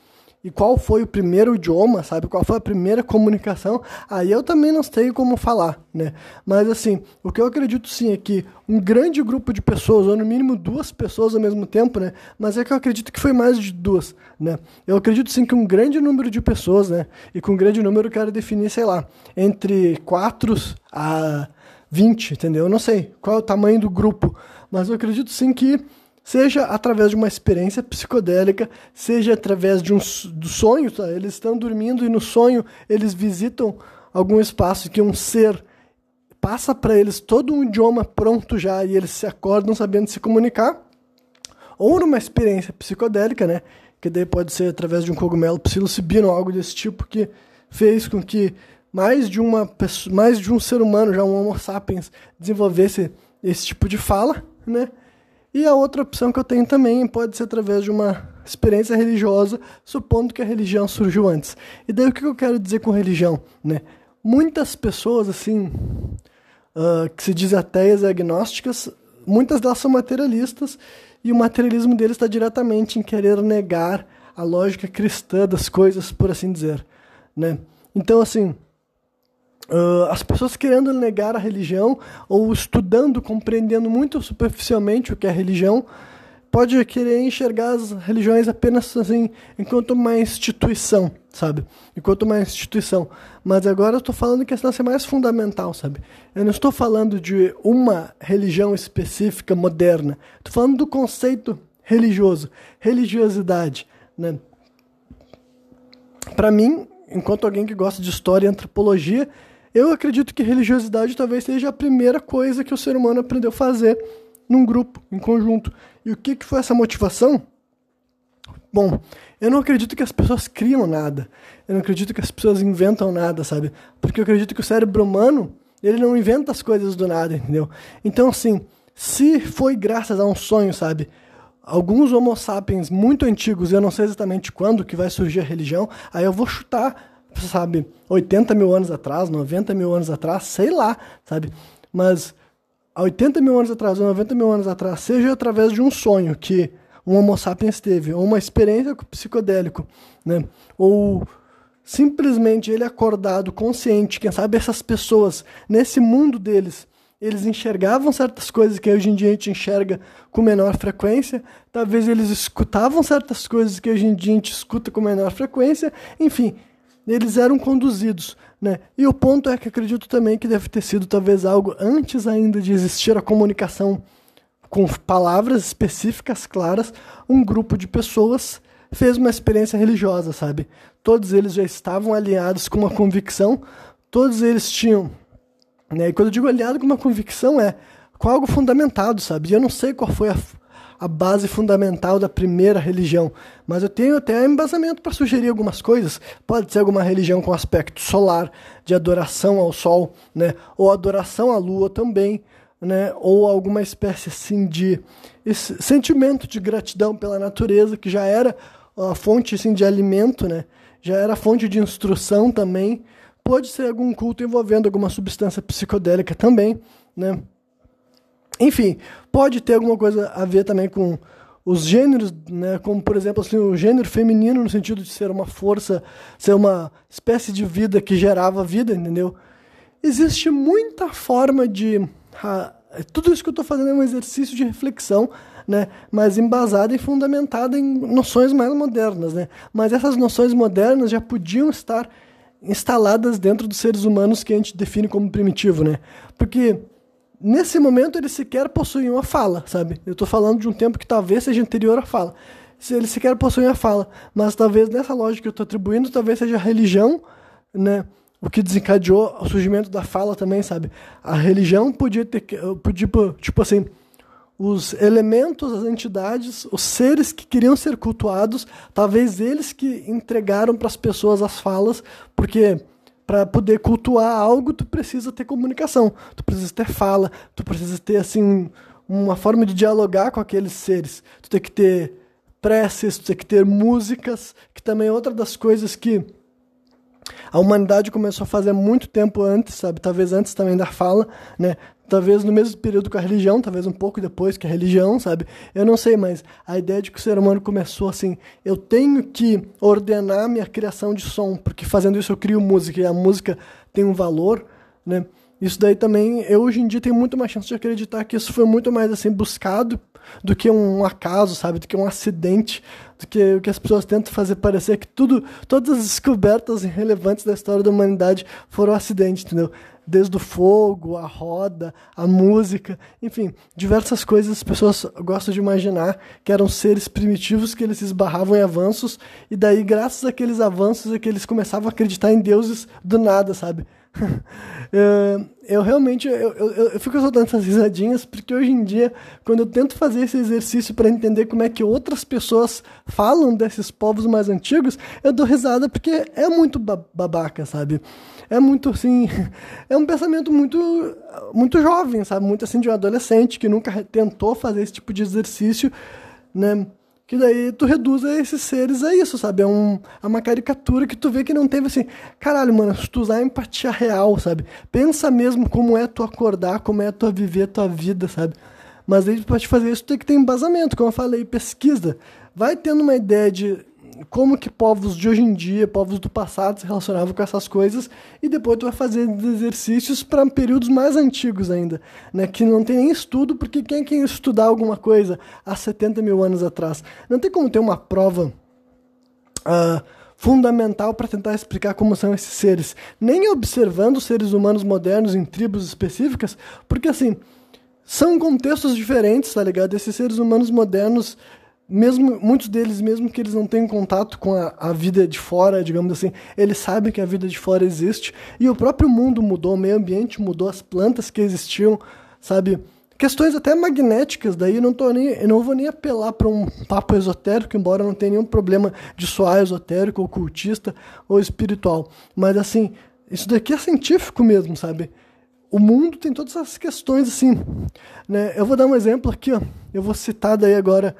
E qual foi o primeiro idioma, sabe? Qual foi a primeira comunicação, aí eu também não sei como falar, né? Mas assim, o que eu acredito sim é que um grande grupo de pessoas, ou no mínimo duas pessoas ao mesmo tempo, né? Mas é que eu acredito que foi mais de duas, né? Eu acredito sim que um grande número de pessoas, né? E com um grande número eu quero definir, sei lá, entre 4 a 20, entendeu? Eu não sei qual é o tamanho do grupo, mas eu acredito sim que seja através de uma experiência psicodélica, seja através de um do sonho, tá? eles estão dormindo e no sonho eles visitam algum espaço que um ser passa para eles todo um idioma pronto já e eles se acordam sabendo se comunicar, ou numa experiência psicodélica, né, que daí pode ser através de um cogumelo psilocibino ou algo desse tipo que fez com que mais de uma pessoa, mais de um ser humano, já um Homo sapiens, desenvolvesse esse tipo de fala, né? E a outra opção que eu tenho também pode ser através de uma experiência religiosa, supondo que a religião surgiu antes. E daí o que eu quero dizer com religião? Né? Muitas pessoas, assim, uh, que se dizem ateias e agnósticas, muitas delas são materialistas, e o materialismo deles está diretamente em querer negar a lógica cristã das coisas, por assim dizer. Né? Então, assim, Uh, as pessoas querendo negar a religião ou estudando, compreendendo muito superficialmente o que é religião, pode querer enxergar as religiões apenas assim, enquanto uma instituição, sabe? Enquanto uma instituição. Mas agora eu estou falando que essa é mais fundamental, sabe? Eu não estou falando de uma religião específica moderna. Estou falando do conceito religioso, religiosidade, né? Para mim, enquanto alguém que gosta de história e antropologia, eu acredito que religiosidade talvez seja a primeira coisa que o ser humano aprendeu a fazer num grupo, em conjunto. E o que, que foi essa motivação? Bom, eu não acredito que as pessoas criam nada. Eu não acredito que as pessoas inventam nada, sabe? Porque eu acredito que o cérebro humano, ele não inventa as coisas do nada, entendeu? Então, assim, se foi graças a um sonho, sabe? Alguns homo sapiens muito antigos, eu não sei exatamente quando que vai surgir a religião, aí eu vou chutar, sabe, 80 mil anos atrás, 90 mil anos atrás, sei lá, sabe? Mas há 80 mil anos atrás ou 90 mil anos atrás, seja através de um sonho que um Homo sapiens teve, ou uma experiência psicodélico, né? Ou simplesmente ele acordado, consciente, quem sabe essas pessoas, nesse mundo deles, eles enxergavam certas coisas que hoje em dia a gente enxerga com menor frequência, talvez eles escutavam certas coisas que hoje em dia a gente escuta com menor frequência, enfim, eles eram conduzidos. Né? E o ponto é que acredito também que deve ter sido talvez algo antes ainda de existir a comunicação com palavras específicas, claras, um grupo de pessoas fez uma experiência religiosa, sabe? Todos eles já estavam alinhados com uma convicção, todos eles tinham. Né? E quando eu digo alinhado com uma convicção, é com algo fundamentado, sabe? E eu não sei qual foi a, a base fundamental da primeira religião, mas eu tenho até embasamento para sugerir algumas coisas. Pode ser alguma religião com aspecto solar, de adoração ao sol, né? ou adoração à lua também né, ou alguma espécie assim de sentimento de gratidão pela natureza, que já era a fonte assim, de alimento, né, já era fonte de instrução também. Pode ser algum culto envolvendo alguma substância psicodélica também, né? Enfim, pode ter alguma coisa a ver também com os gêneros, né, como por exemplo assim, o gênero feminino no sentido de ser uma força, ser uma espécie de vida que gerava vida, entendeu? Existe muita forma de tudo isso que eu estou fazendo é um exercício de reflexão, né? mas embasada e fundamentada em noções mais modernas. Né? Mas essas noções modernas já podiam estar instaladas dentro dos seres humanos que a gente define como primitivo. Né? Porque nesse momento eles sequer possuíam a fala, sabe? Eu estou falando de um tempo que talvez seja anterior à fala. Se eles sequer possuem a fala, mas talvez nessa lógica que eu estou atribuindo, talvez seja a religião, né? o que desencadeou o surgimento da fala também, sabe? A religião podia ter, podia, tipo assim, os elementos, as entidades, os seres que queriam ser cultuados, talvez eles que entregaram para as pessoas as falas, porque para poder cultuar algo, tu precisa ter comunicação, tu precisa ter fala, tu precisa ter assim uma forma de dialogar com aqueles seres. Tu tem que ter preces, tu tem que ter músicas, que também é outra das coisas que a humanidade começou a fazer muito tempo antes, sabe? Talvez antes também da fala, né? Talvez no mesmo período com a religião, talvez um pouco depois que a religião, sabe? Eu não sei, mas a ideia de que o ser humano começou assim, eu tenho que ordenar minha criação de som, porque fazendo isso eu crio música e a música tem um valor, né? Isso daí também, eu hoje em dia tenho muito mais chance de acreditar que isso foi muito mais assim buscado do que um acaso, sabe? Do que um acidente, do que o que as pessoas tentam fazer parecer que tudo, todas as descobertas relevantes da história da humanidade foram um acidente, entendeu? Desde o fogo, a roda, a música, enfim, diversas coisas as pessoas gostam de imaginar que eram seres primitivos que eles esbarravam em avanços e daí graças àqueles avanços é que eles começavam a acreditar em deuses do nada, sabe? eu, eu realmente eu, eu, eu, fico soltando essas risadinhas porque hoje em dia, quando eu tento fazer esse exercício para entender como é que outras pessoas falam desses povos mais antigos, eu dou risada porque é muito babaca, sabe? É muito assim, é um pensamento muito muito jovem, sabe? Muito assim de um adolescente que nunca tentou fazer esse tipo de exercício, né? Que daí tu reduz esses seres a isso, sabe? É, um, é uma caricatura que tu vê que não teve assim. Caralho, mano, se tu usar a empatia real, sabe? Pensa mesmo como é tu acordar, como é tu viver a tua vida, sabe? Mas aí pra te fazer isso tu tem que ter embasamento, como eu falei, pesquisa. Vai tendo uma ideia de como que povos de hoje em dia, povos do passado se relacionavam com essas coisas e depois tu vai fazer exercícios para períodos mais antigos ainda, né? Que não tem nem estudo, porque quem quer estudar alguma coisa há 70 mil anos atrás? Não tem como ter uma prova uh, fundamental para tentar explicar como são esses seres, nem observando seres humanos modernos em tribos específicas, porque assim, são contextos diferentes, tá ligado? Esses seres humanos modernos mesmo muitos deles, mesmo que eles não tenham contato com a, a, vida de fora, digamos assim, eles sabem que a vida de fora existe e o próprio mundo mudou, o meio ambiente mudou, as plantas que existiam, sabe, questões até magnéticas, daí não tô nem, eu não vou nem apelar para um papo esotérico, embora não tenha nenhum problema de soar esotérico, ocultista ou espiritual. Mas assim, isso daqui é científico mesmo, sabe? O mundo tem todas essas questões assim, né? Eu vou dar um exemplo aqui, ó. Eu vou citar daí agora.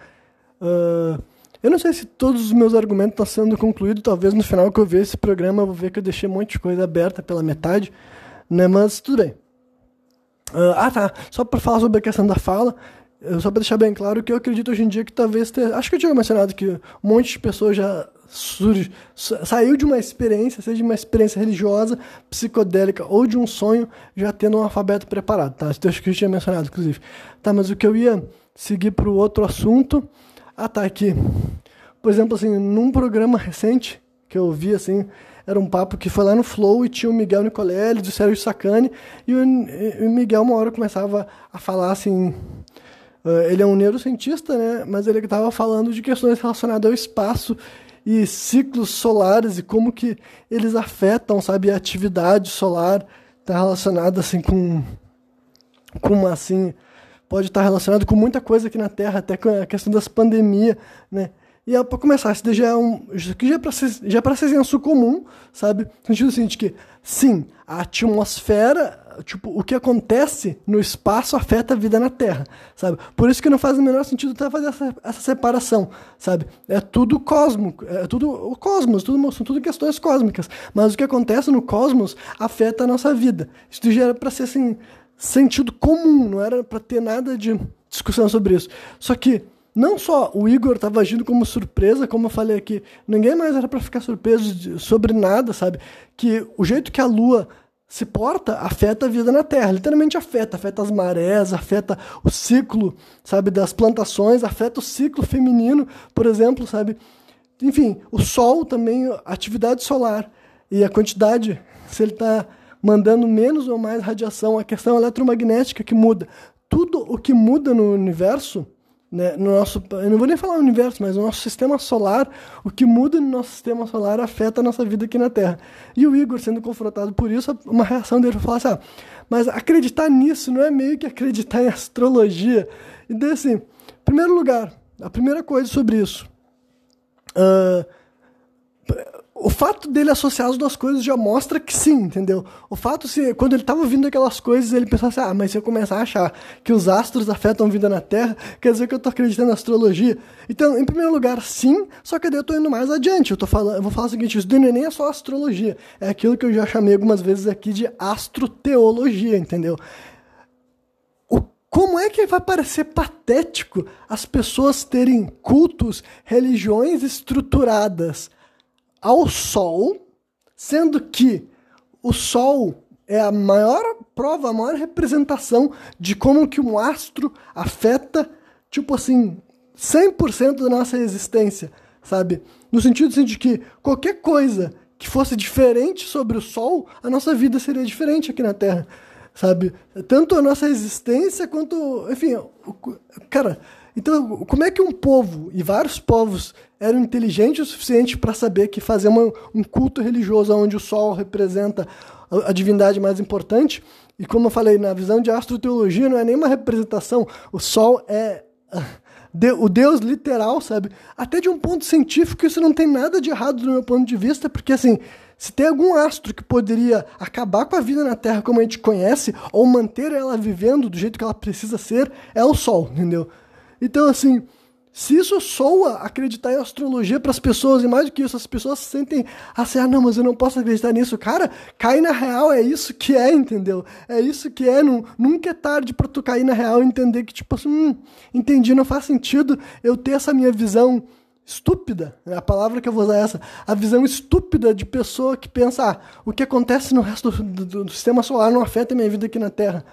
Uh, eu não sei se todos os meus argumentos estão sendo concluídos. Talvez no final que eu ver esse programa eu vou ver que eu deixei um monte de coisa aberta pela metade, né? Mas tudo bem. Uh, ah, tá. Só para falar sobre a questão da fala, só para deixar bem claro que eu acredito hoje em dia que talvez ter, acho que eu tinha mencionado que um monte de pessoas já surge, saiu de uma experiência, seja de uma experiência religiosa, psicodélica ou de um sonho, já tendo um alfabeto preparado, tá? Acho que eu tinha mencionado, inclusive. Tá, mas o que eu ia seguir para o outro assunto, ah, tá aqui. Por exemplo, assim, num programa recente que eu vi, assim, era um papo que foi lá no Flow e tinha o Miguel Nicolelli, do Sérgio Sacani, e o, Miguel uma hora começava a falar assim. Uh, ele é um neurocientista, né? Mas ele estava falando de questões relacionadas ao espaço e ciclos solares e como que eles afetam, sabe, a atividade solar está relacionada assim com com uma assim pode estar relacionado com muita coisa aqui na Terra, até com a questão das pandemias, né? E é, para começar, isso já é um. Isso aqui já é para ser, já é ser senso comum, sabe? No sentido seguinte, que sim, a atmosfera, tipo, o que acontece no espaço afeta a vida na Terra, sabe? Por isso que não faz o menor sentido até fazer essa, essa separação, sabe? É tudo cósmico, é tudo o cosmos, tudo, são tudo questões cósmicas. Mas o que acontece no cosmos afeta a nossa vida. Isso já era para ser assim, sentido comum, não era para ter nada de discussão sobre isso. Só que não só o Igor estava agindo como surpresa, como eu falei aqui, ninguém mais era para ficar surpreso sobre nada, sabe? Que o jeito que a Lua se porta afeta a vida na Terra, literalmente afeta, afeta as marés, afeta o ciclo, sabe, das plantações, afeta o ciclo feminino, por exemplo, sabe? Enfim, o Sol também, a atividade solar e a quantidade, se ele está mandando menos ou mais radiação, a questão eletromagnética que muda. Tudo o que muda no universo né, no nosso, eu não vou nem falar universo, mas o nosso sistema solar, o que muda no nosso sistema solar afeta a nossa vida aqui na Terra. E o Igor, sendo confrontado por isso, uma reação dele foi falar assim: ah, mas acreditar nisso não é meio que acreditar em astrologia. E daí, assim, primeiro lugar, a primeira coisa sobre isso. Uh, o fato dele associar as duas coisas já mostra que sim, entendeu? O fato se quando ele estava ouvindo aquelas coisas, ele pensou assim: "Ah, mas se eu começar a achar que os astros afetam a vida na Terra, quer dizer que eu estou acreditando na astrologia". Então, em primeiro lugar, sim, só que daí eu tô indo mais adiante. Eu tô falando, eu vou falar o seguinte, isso é nem só astrologia, é aquilo que eu já chamei algumas vezes aqui de astroteologia, entendeu? Como é que vai parecer patético as pessoas terem cultos, religiões estruturadas ao Sol, sendo que o Sol é a maior prova, a maior representação de como que um astro afeta, tipo assim, 100% da nossa existência, sabe? No sentido assim, de que qualquer coisa que fosse diferente sobre o Sol, a nossa vida seria diferente aqui na Terra, sabe? Tanto a nossa existência quanto, enfim, cara, então, como é que um povo e vários povos eram inteligentes o suficiente para saber que fazer uma, um culto religioso onde o sol representa a, a, divindade mais importante? E como eu falei, na visão de astroteologia não é nenhuma representação, o sol é de, o Deus literal, sabe? Até de um ponto científico isso não tem nada de errado do meu ponto de vista, porque assim, se tem algum astro que poderia acabar com a vida na Terra como a gente conhece, ou manter ela vivendo do jeito que ela precisa ser, é o Sol, entendeu? Então, assim, se isso soa acreditar em astrologia para as pessoas, e mais do que isso, as pessoas se sentem assim, ah, não, mas eu não posso acreditar nisso. Cara, cai na real, é isso que é, entendeu? É isso que é, não, nunca é tarde para tu cair na real e entender que, tipo assim, hum, entendi, não faz sentido eu ter essa minha visão estúpida, é a palavra que eu vou usar é essa, a visão estúpida de pessoa que pensa, ah, o que acontece no resto do, do, do sistema solar não afeta a minha vida aqui na Terra.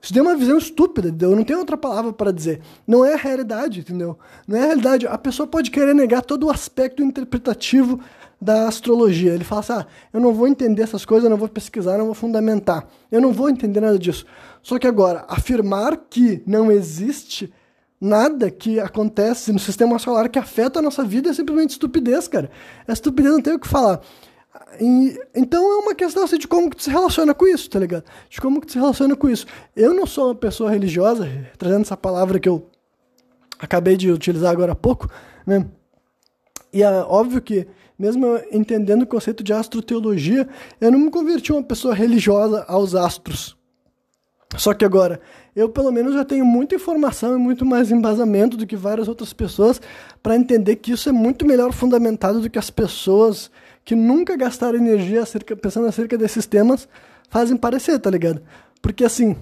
Isso deu uma visão estúpida? Eu não tenho outra palavra para dizer. Não é a realidade, entendeu? Não é a realidade. A pessoa pode querer negar todo o aspecto interpretativo da astrologia. Ele fala assim: ah, eu não vou entender essas coisas, eu não vou pesquisar, não vou fundamentar. Eu não vou entender nada disso. Só que agora, afirmar que não existe nada que acontece no sistema solar que afeta a nossa vida é simplesmente estupidez, cara. É estupidez, não tem o que falar. E, então é uma questão assim, de como que tu se relaciona com isso, tá ligado? De como que tu se relaciona com isso. Eu não sou uma pessoa religiosa, trazendo essa palavra que eu acabei de utilizar agora há pouco, né? E é óbvio que, mesmo entendendo o conceito de astroteologia, eu não me converti uma pessoa religiosa aos astros. Só que agora, eu pelo menos já tenho muita informação e muito mais embasamento do que várias outras pessoas para entender que isso é muito melhor fundamentado do que as pessoas que nunca gastaram energia acerca, pensando acerca desses temas fazem parecer, tá ligado? Porque assim,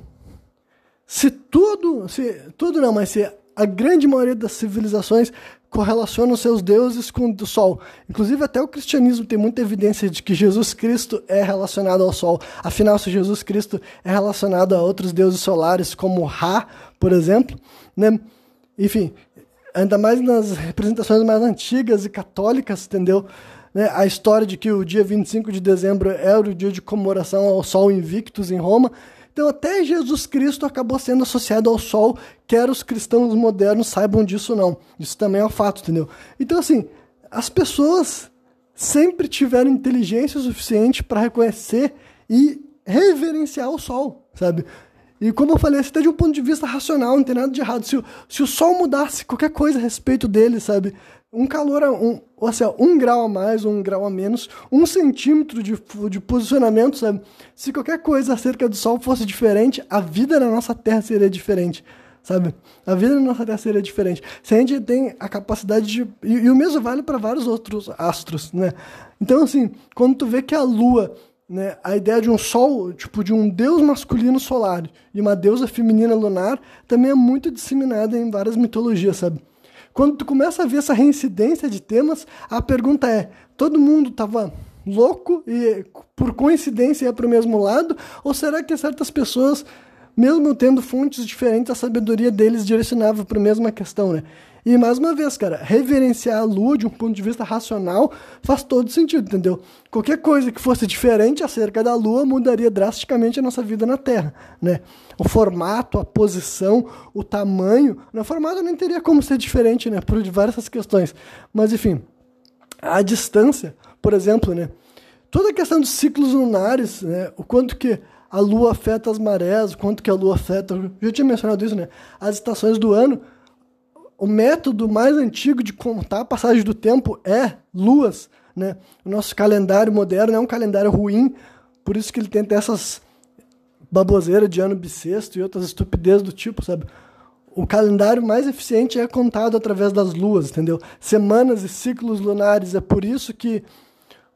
se tudo, se tudo não, mas se a grande maioria das civilizações correlacionam seus deuses com o Sol. Inclusive, até o cristianismo tem muita evidência de que Jesus Cristo é relacionado ao Sol. Afinal, se Jesus Cristo é relacionado a outros deuses solares, como Ra, por exemplo, né? enfim, ainda mais nas representações mais antigas e católicas, entendeu? Né? A história de que o dia 25 de dezembro era o dia de comemoração ao Sol Invictus em Roma então, até Jesus Cristo acabou sendo associado ao sol, quer os cristãos modernos saibam disso não. Isso também é um fato, entendeu? Então, assim, as pessoas sempre tiveram inteligência suficiente para reconhecer e reverenciar o sol, sabe? E como eu falei, até de um ponto de vista racional, não tem nada de errado. Se, se o sol mudasse qualquer coisa a respeito dele, sabe? Um calor, um, ou seja, um grau a mais ou um grau a menos, um centímetro de, de posicionamento, sabe? Se qualquer coisa acerca do Sol fosse diferente, a vida na nossa Terra seria diferente, sabe? A vida na nossa Terra seria diferente. Se a gente tem a capacidade de... E, e o mesmo vale para vários outros astros, né? Então, assim, quando tu vê que a Lua... Né, a ideia de um sol, tipo de um deus masculino solar e uma deusa feminina lunar, também é muito disseminada em várias mitologias, sabe? Quando tu começa a ver essa reincidência de temas, a pergunta é: todo mundo estava louco e por coincidência ia para o mesmo lado? Ou será que certas pessoas, mesmo tendo fontes diferentes, a sabedoria deles direcionava para a mesma questão, né? E mais uma vez, cara, reverenciar a lua de um ponto de vista racional faz todo sentido, entendeu? Qualquer coisa que fosse diferente acerca da lua mudaria drasticamente a nossa vida na Terra, né? O formato, a posição, o tamanho. No formato nem teria como ser diferente, né? Por várias questões. Mas enfim, a distância, por exemplo, né? Toda a questão dos ciclos lunares, né? O quanto que a lua afeta as marés, o quanto que a lua afeta. Eu já tinha mencionado isso, né? As estações do ano o método mais antigo de contar a passagem do tempo é luas, né? O nosso calendário moderno é um calendário ruim, por isso que ele tenta essas baboseiras de ano bissexto e outras estupidezes do tipo, sabe? O calendário mais eficiente é contado através das luas, entendeu? Semanas e ciclos lunares, é por isso que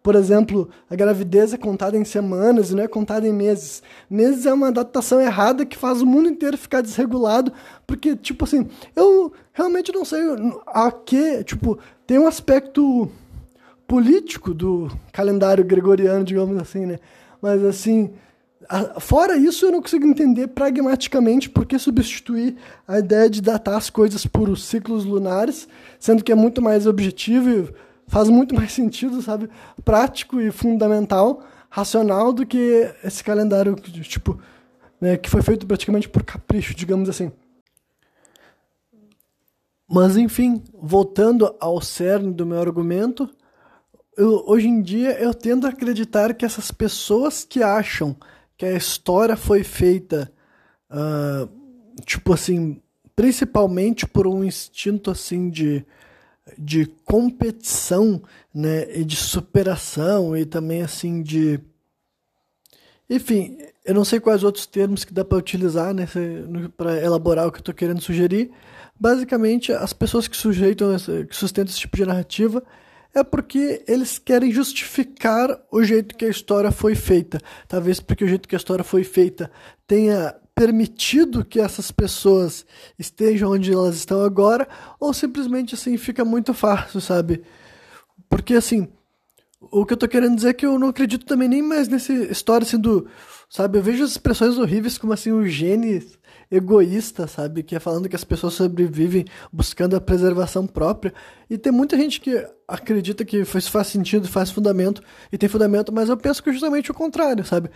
por exemplo, a gravidez é contada em semanas e não é contada em meses. Meses é uma datação errada que faz o mundo inteiro ficar desregulado, porque, tipo assim, eu realmente não sei a que, tipo, tem um aspecto político do calendário gregoriano, digamos assim, né? Mas, assim, fora isso, eu não consigo entender pragmaticamente por que substituir a ideia de datar as coisas por ciclos lunares, sendo que é muito mais objetivo e faz muito mais sentido, sabe? Prático e fundamental, racional, do que esse calendário, tipo, né, que foi feito praticamente por capricho, digamos assim. Mas, enfim, voltando ao cerne do meu argumento, eu, hoje em dia eu tendo a acreditar que essas pessoas que acham que a história foi feita, uh, tipo assim, principalmente por um instinto assim de de competição, né, e de superação e também assim de enfim, eu não sei quais outros termos que dá para utilizar né, para elaborar o que eu estou querendo sugerir. Basicamente, as pessoas que sujeitam, que sustentam esse tipo de narrativa é porque eles querem justificar o jeito que a história foi feita. Talvez porque o jeito que a história foi feita tenha permitido que essas pessoas estejam onde elas estão agora, ou simplesmente assim fica muito fácil, sabe? Porque assim, o que eu tô querendo dizer é que eu não acredito também nem mais nessa história sendo, sabe? Eu vejo as expressões horríveis como assim o genes egoísta, sabe? Que é falando que as pessoas sobrevivem buscando a preservação própria. E tem muita gente que acredita que isso faz sentido, faz fundamento, e tem fundamento, mas eu penso que é justamente o contrário, sabe?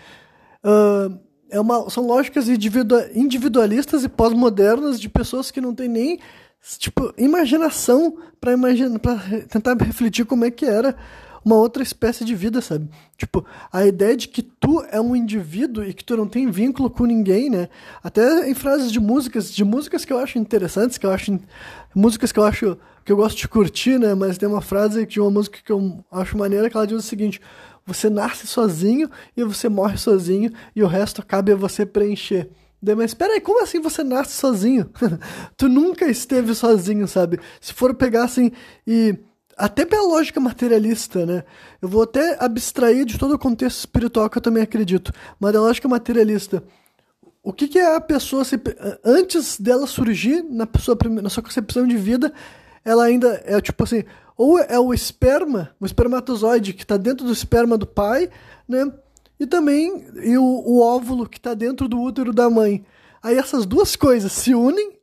Uh, é uma, são lógicas individualistas e pós-modernas de pessoas que não têm nem tipo imaginação para imaginar para tentar refletir como é que era uma outra espécie de vida, sabe? Tipo, a ideia de que tu é um indivíduo e que tu não tem vínculo com ninguém, né? Até em frases de músicas, de músicas que eu acho interessantes, que eu acho músicas que eu acho que eu gosto de curtir, né? Mas tem uma frase de uma música que eu acho maneira que ela diz o seguinte: você nasce sozinho e você morre sozinho e o resto cabe a você preencher. Mas espera aí, como assim você nasce sozinho? tu nunca esteve sozinho, sabe? Se for pegar assim e até pela lógica materialista, né? Eu vou até abstrair de todo o contexto espiritual que eu também acredito, mas da lógica materialista. O que, que é a pessoa se, antes dela surgir na sua, na sua concepção de vida, ela ainda é tipo assim, ou é o esperma, o espermatozoide que está dentro do esperma do pai, né? E também e o, o óvulo que está dentro do útero da mãe. Aí essas duas coisas se unem,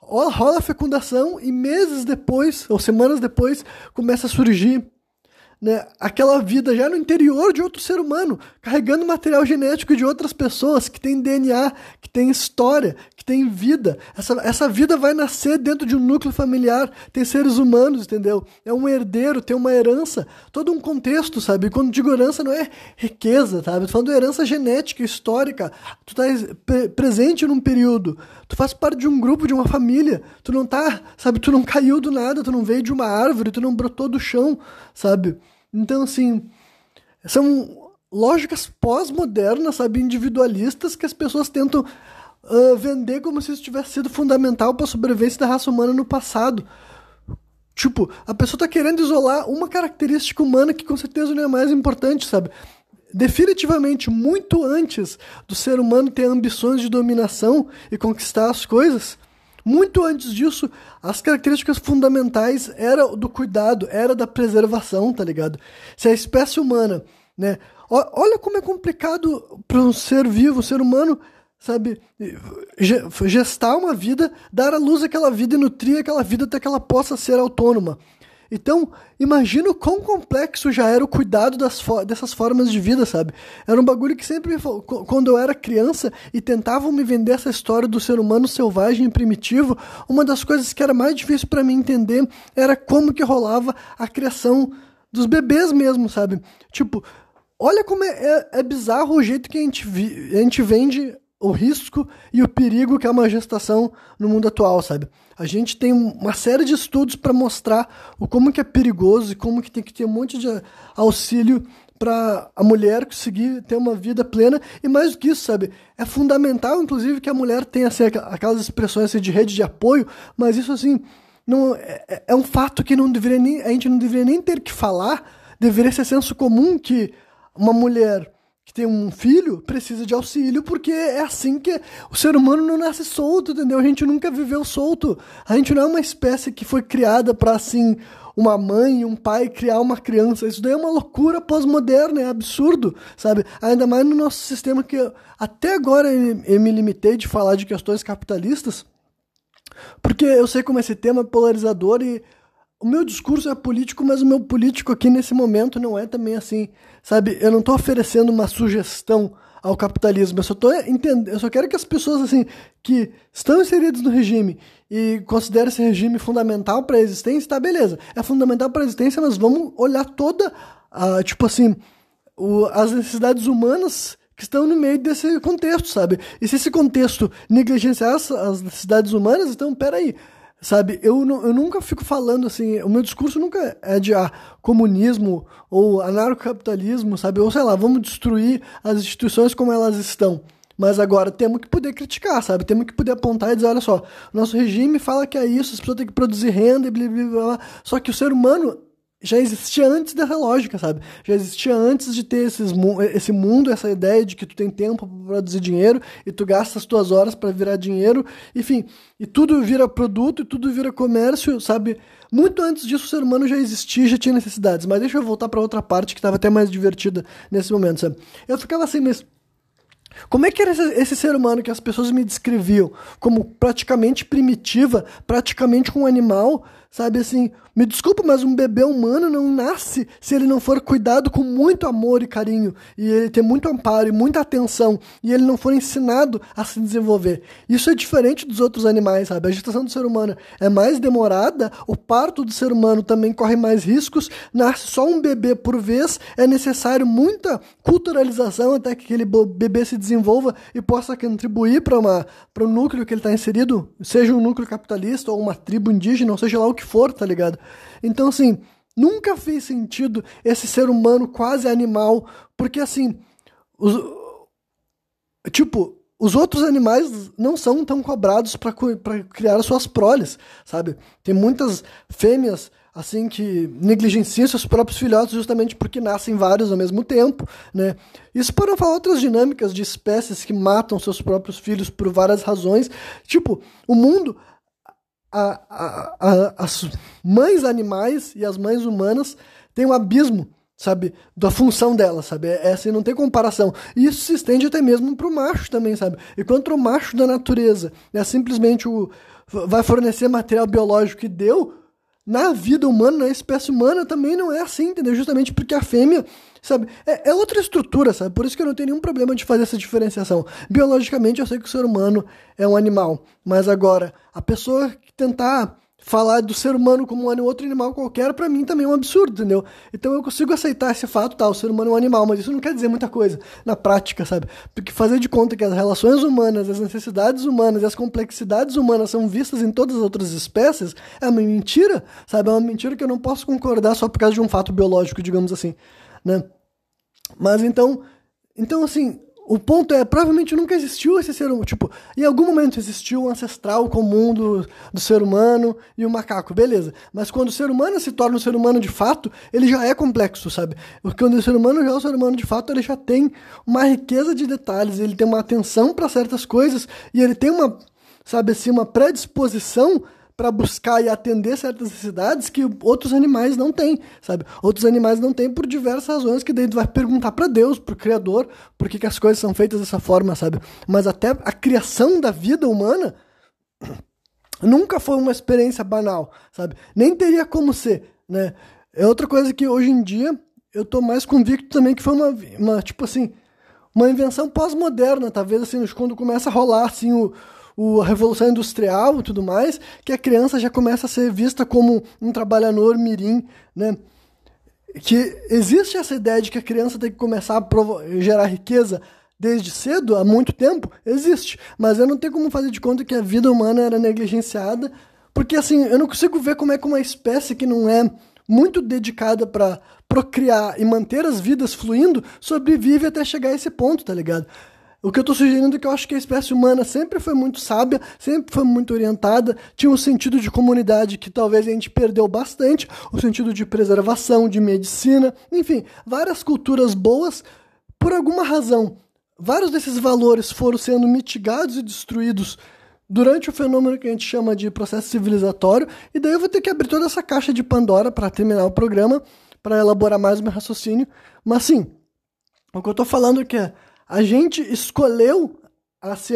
rola a fecundação e meses depois, ou semanas depois, começa a surgir né, aquela vida já no interior de outro ser humano, carregando material genético de outras pessoas que tem DNA, que tem história, que tem vida. Essa, essa vida vai nascer dentro de um núcleo familiar, tem seres humanos, entendeu? É um herdeiro, tem uma herança, todo um contexto, sabe? quando digo herança não é riqueza, sabe? Tô falando herança genética, histórica. Tu tá pre presente num período, tu faz parte de um grupo, de uma família. Tu não tá, sabe? Tu não caiu do nada, tu não veio de uma árvore, tu não brotou do chão, sabe? Então, assim, são lógicas pós-modernas, sabe, individualistas que as pessoas tentam uh, vender como se isso tivesse sido fundamental para a sobrevivência da raça humana no passado. Tipo, a pessoa está querendo isolar uma característica humana que com certeza não é mais importante, sabe? Definitivamente, muito antes do ser humano ter ambições de dominação e conquistar as coisas, muito antes disso, as características fundamentais era do cuidado, era da preservação, tá ligado? Se a espécie humana, né? Olha como é complicado para um ser vivo, um ser humano, sabe, gestar uma vida, dar à luz aquela vida e nutrir aquela vida até que ela possa ser autônoma. Então, imagina o quão complexo já era o cuidado das fo dessas formas de vida, sabe? Era um bagulho que sempre, quando eu era criança e tentavam me vender essa história do ser humano selvagem e primitivo, uma das coisas que era mais difícil para mim entender era como que rolava a criação dos bebês mesmo, sabe? Tipo, olha como é, é, é bizarro o jeito que a gente, vi, a gente vende o risco e o perigo que é uma gestação no mundo atual, sabe? A gente tem uma série de estudos para mostrar o como que é perigoso e como que tem que ter um monte de auxílio para a mulher conseguir ter uma vida plena e mais do que isso, sabe? É fundamental, inclusive, que a mulher tenha assim, aquelas expressões assim, de rede de apoio, mas isso assim não é, é, é um fato que não deveria nem a gente não deveria nem ter que falar, deveria ser senso comum que uma mulher que tem um filho precisa de auxílio porque é assim que o ser humano não nasce solto, entendeu? A gente nunca viveu solto. A gente não é uma espécie que foi criada para assim uma mãe e um pai criar uma criança. Isso daí é uma loucura pós-moderna, é absurdo, sabe? Ainda mais no nosso sistema que eu, até agora eu me limitei de falar de questões capitalistas, porque eu sei como esse tema é polarizador e o meu discurso é político, mas o meu político aqui nesse momento não é também assim, sabe? Eu não estou oferecendo uma sugestão ao capitalismo, eu só tô entendendo, eu só quero que as pessoas assim que estão inseridas no regime e consideram esse regime fundamental para a existência, tá beleza? É fundamental para a existência, mas vamos olhar toda a, tipo assim, o, as necessidades humanas que estão no meio desse contexto, sabe? E se esse contexto negligenciar as, as necessidades humanas, então peraí, Sabe, eu, eu nunca fico falando assim, o meu discurso nunca é de ah, comunismo ou anarcocapitalismo, sabe? Ou sei lá, vamos destruir as instituições como elas estão. Mas agora temos que poder criticar, sabe? Temos que poder apontar e dizer, olha só, nosso regime fala que é isso, as pessoas têm que produzir renda e blá blá blá. Só que o ser humano já existia antes dessa lógica, sabe? Já existia antes de ter esses, esse mundo, essa ideia de que tu tem tempo para produzir dinheiro e tu gasta as tuas horas para virar dinheiro, enfim, e tudo vira produto e tudo vira comércio, sabe? Muito antes disso o ser humano já existia, já tinha necessidades. Mas deixa eu voltar para outra parte que estava até mais divertida nesse momento, sabe? Eu ficava assim, mas como é que era esse, esse, ser humano que as pessoas me descreviam como praticamente primitiva, praticamente um animal, Sabe assim, me desculpa, mas um bebê humano não nasce se ele não for cuidado com muito amor e carinho, e ele ter muito amparo e muita atenção, e ele não for ensinado a se desenvolver. Isso é diferente dos outros animais, sabe? A gestação do ser humano é mais demorada, o parto do ser humano também corre mais riscos, nasce só um bebê por vez, é necessário muita culturalização até que aquele bebê se desenvolva e possa contribuir para o núcleo que ele está inserido, seja um núcleo capitalista ou uma tribo indígena, ou seja lá o que for, tá ligado? Então, assim, nunca fez sentido esse ser humano quase animal, porque, assim, os, tipo, os outros animais não são tão cobrados para criar suas proles, sabe? Tem muitas fêmeas assim que negligenciam seus próprios filhotes justamente porque nascem vários ao mesmo tempo, né? Isso para não falar outras dinâmicas de espécies que matam seus próprios filhos por várias razões. Tipo, o mundo a, a, as mães animais e as mães humanas têm um abismo, sabe, da função delas, sabe? É, assim, não tem comparação. E isso se estende até mesmo para o macho também, sabe? Enquanto o macho da natureza é simplesmente o vai fornecer material biológico que deu, na vida humana, na espécie humana, também não é assim, entendeu? Justamente porque a fêmea, sabe, é, é, outra estrutura, sabe? Por isso que eu não tenho nenhum problema de fazer essa diferenciação. Biologicamente, eu sei que o ser humano é um animal, mas agora, a pessoa tentar falar do ser humano como um outro animal qualquer, para mim também é um absurdo, entendeu? Então eu consigo aceitar esse fato, tá, o ser humano é um animal, mas isso não quer dizer muita coisa na prática, sabe? Porque fazer de conta que as relações humanas, as necessidades humanas e as complexidades humanas são vistas em todas as outras espécies é uma mentira, sabe? É uma mentira que eu não posso concordar só por causa de um fato biológico, digamos assim, né? Mas então, então assim, o ponto é, provavelmente nunca existiu esse ser humano. Tipo, em algum momento existiu um ancestral comum do, do ser humano e o macaco, beleza. Mas quando o ser humano se torna um ser humano de fato, ele já é complexo, sabe? Porque quando o ser humano já é um ser humano de fato, ele já tem uma riqueza de detalhes, ele tem uma atenção para certas coisas e ele tem uma, sabe assim, uma predisposição para buscar e atender certas necessidades que outros animais não têm, sabe? Outros animais não têm por diversas razões que daí tu vai perguntar para Deus, pro Criador, por que, as coisas são feitas dessa forma, sabe? Mas até a criação da vida humana nunca foi uma experiência banal, sabe? Nem teria como ser, né? É outra coisa que hoje em dia eu tô mais convicto também que foi uma, uma tipo assim, uma invenção pós-moderna, talvez assim, quando começa a rolar assim o o, a Revolução Industrial e tudo mais, que a criança já começa a ser vista como um trabalhador mirim, né? Que existe essa ideia de que a criança tem que começar a gerar riqueza desde cedo, há muito tempo, existe. Mas eu não tenho como fazer de conta que a vida humana era negligenciada, porque assim, eu não consigo ver como é que uma espécie que não é muito dedicada para procriar e manter as vidas fluindo sobrevive até chegar a esse ponto, tá ligado? O que eu estou sugerindo é que eu acho que a espécie humana sempre foi muito sábia, sempre foi muito orientada, tinha um sentido de comunidade que talvez a gente perdeu bastante, o sentido de preservação, de medicina, enfim, várias culturas boas, por alguma razão. Vários desses valores foram sendo mitigados e destruídos durante o fenômeno que a gente chama de processo civilizatório, e daí eu vou ter que abrir toda essa caixa de Pandora para terminar o programa, para elaborar mais o meu raciocínio. Mas sim, o que eu estou falando é que a gente escolheu, assim,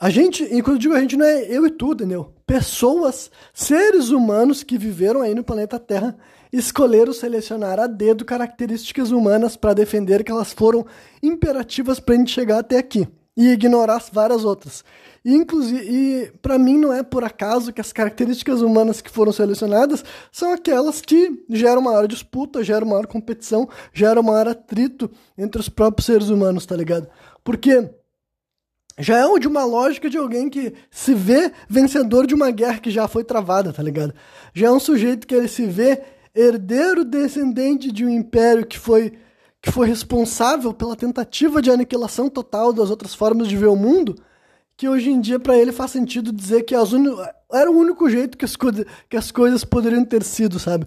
a gente, e quando eu digo a gente, não é eu e tu, entendeu? Pessoas, seres humanos que viveram aí no planeta Terra, escolheram selecionar a dedo características humanas para defender que elas foram imperativas para a gente chegar até aqui e ignorar várias outras. E, inclusive, e para mim não é por acaso que as características humanas que foram selecionadas são aquelas que geram maior disputa, geram maior competição, geram maior atrito entre os próprios seres humanos, tá ligado? Porque já é de uma lógica de alguém que se vê vencedor de uma guerra que já foi travada, tá ligado? Já é um sujeito que ele se vê herdeiro descendente de um império que foi que foi responsável pela tentativa de aniquilação total das outras formas de ver o mundo que hoje em dia para ele faz sentido dizer que as un... era o único jeito que as, co... que as coisas poderiam ter sido, sabe?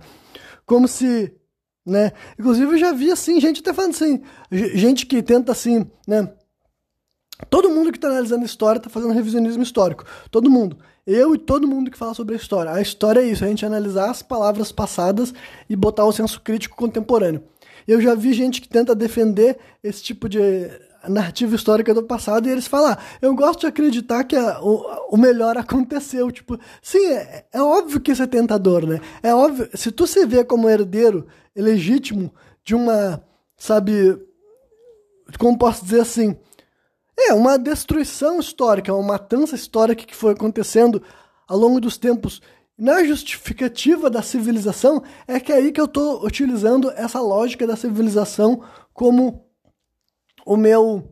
Como se, né? Inclusive eu já vi assim, gente até falando assim, gente que tenta assim, né? Todo mundo que está analisando história está fazendo revisionismo histórico. Todo mundo. Eu e todo mundo que fala sobre a história. A história é isso, a gente analisar as palavras passadas e botar o senso crítico contemporâneo. Eu já vi gente que tenta defender esse tipo de narrativa histórica do passado e eles falam, ah, eu gosto de acreditar que a, o, o melhor aconteceu. Tipo, sim, é, é, óbvio que isso é tentador, né? É óbvio, se tu se vê como herdeiro legítimo de uma, sabe, como posso dizer assim, é uma destruição histórica, uma matança histórica que foi acontecendo ao longo dos tempos na justificativa da civilização, é que é aí que eu estou utilizando essa lógica da civilização como o meu,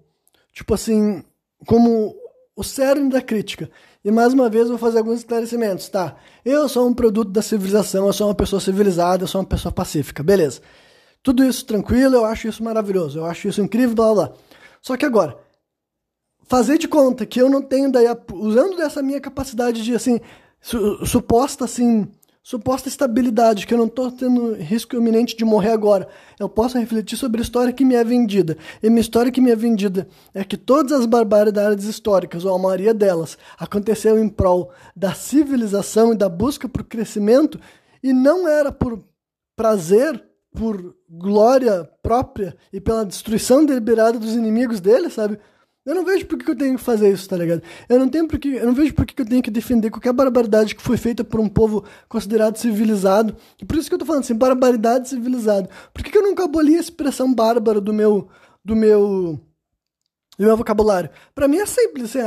tipo assim, como o cerne da crítica. E mais uma vez vou fazer alguns esclarecimentos, tá? Eu sou um produto da civilização, eu sou uma pessoa civilizada, eu sou uma pessoa pacífica, beleza. Tudo isso tranquilo, eu acho isso maravilhoso, eu acho isso incrível, blá blá. Só que agora, fazer de conta que eu não tenho daí, usando dessa minha capacidade de assim, su suposta assim, suposta estabilidade, que eu não estou tendo risco iminente de morrer agora. Eu posso refletir sobre a história que me é vendida. E minha história que me é vendida é que todas as barbaridades históricas, ou a maioria delas, aconteceu em prol da civilização e da busca por crescimento, e não era por prazer, por glória própria e pela destruição deliberada dos inimigos dele, sabe? Eu não vejo por que eu tenho que fazer isso, tá ligado? Eu não tenho porque, eu não vejo por que eu tenho que defender qualquer barbaridade que foi feita por um povo considerado civilizado. E por isso que eu tô falando assim, barbaridade civilizado. Por que, que eu nunca aboli a expressão bárbaro do meu do meu do meu vocabulário? Para mim é simples, assim,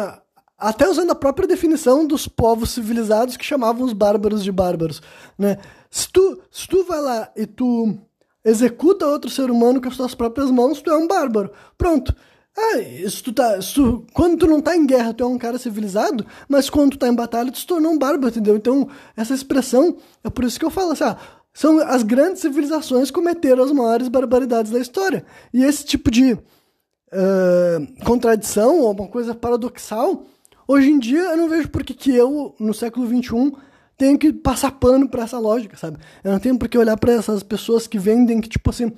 até usando a própria definição dos povos civilizados que chamavam os bárbaros de bárbaros, né? Se tu, se tu vai lá e tu executa outro ser humano com as suas próprias mãos, tu é um bárbaro. Pronto. É, se tu tá, se tu, quando tu não tá em guerra, tu é um cara civilizado, mas quando tu tá em batalha, tu se tornou um bárbaro, entendeu? Então, essa expressão, é por isso que eu falo assim, ah, são as grandes civilizações cometeram as maiores barbaridades da história. E esse tipo de uh, contradição, ou uma coisa paradoxal, hoje em dia eu não vejo por que, eu, no século XXI, tenho que passar pano para essa lógica, sabe? Eu não tenho por que olhar para essas pessoas que vendem que, tipo assim,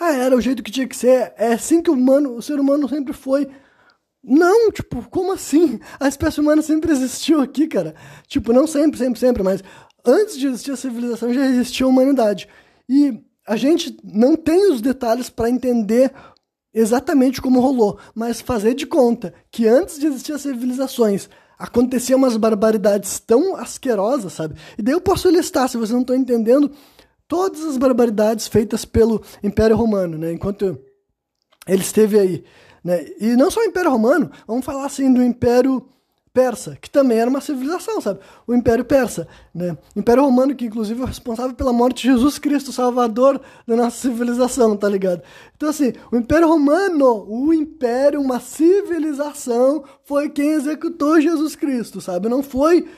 ah, era o jeito que tinha que ser, é assim que o humano, o ser humano sempre foi. Não, tipo, como assim? A espécie humana sempre existiu aqui, cara. Tipo, não sempre, sempre, sempre, mas antes de existir a civilização já existia a humanidade. E a gente não tem os detalhes para entender exatamente como rolou, mas fazer de conta que antes de existir as civilizações aconteciam umas barbaridades tão asquerosas, sabe? E daí eu posso listar, se você não está entendendo, todas as barbaridades feitas pelo Império Romano, né? Enquanto ele esteve aí, né? E não só o Império Romano, vamos falar assim do Império Persa, que também era uma civilização, sabe? O Império Persa, né? O Império Romano, que inclusive é responsável pela morte de Jesus Cristo, Salvador da nossa civilização, tá ligado? Então, assim, o Império Romano, o Império, uma civilização, foi quem executou Jesus Cristo, sabe? Não foi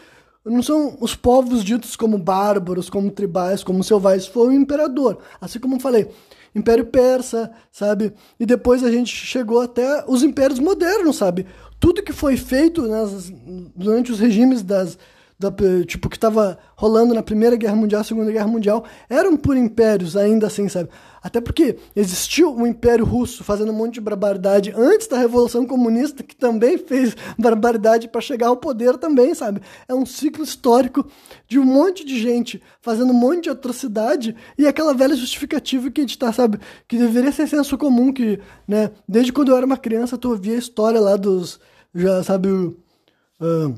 não são os povos ditos como bárbaros, como tribais, como selvagens, foi o imperador. Assim como eu falei, Império Persa, sabe? E depois a gente chegou até os impérios modernos, sabe? Tudo que foi feito nas, durante os regimes das, da, tipo, que estava rolando na Primeira Guerra Mundial, Segunda Guerra Mundial, eram por impérios ainda assim, sabe? Até porque existiu o Império Russo fazendo um monte de barbaridade antes da Revolução Comunista, que também fez barbaridade para chegar ao poder também, sabe? É um ciclo histórico de um monte de gente fazendo um monte de atrocidade e aquela velha justificativa que a gente tá, sabe? Que deveria ser senso comum, que, né? Desde quando eu era uma criança, tu ouvia a história lá dos, já sabe, uh,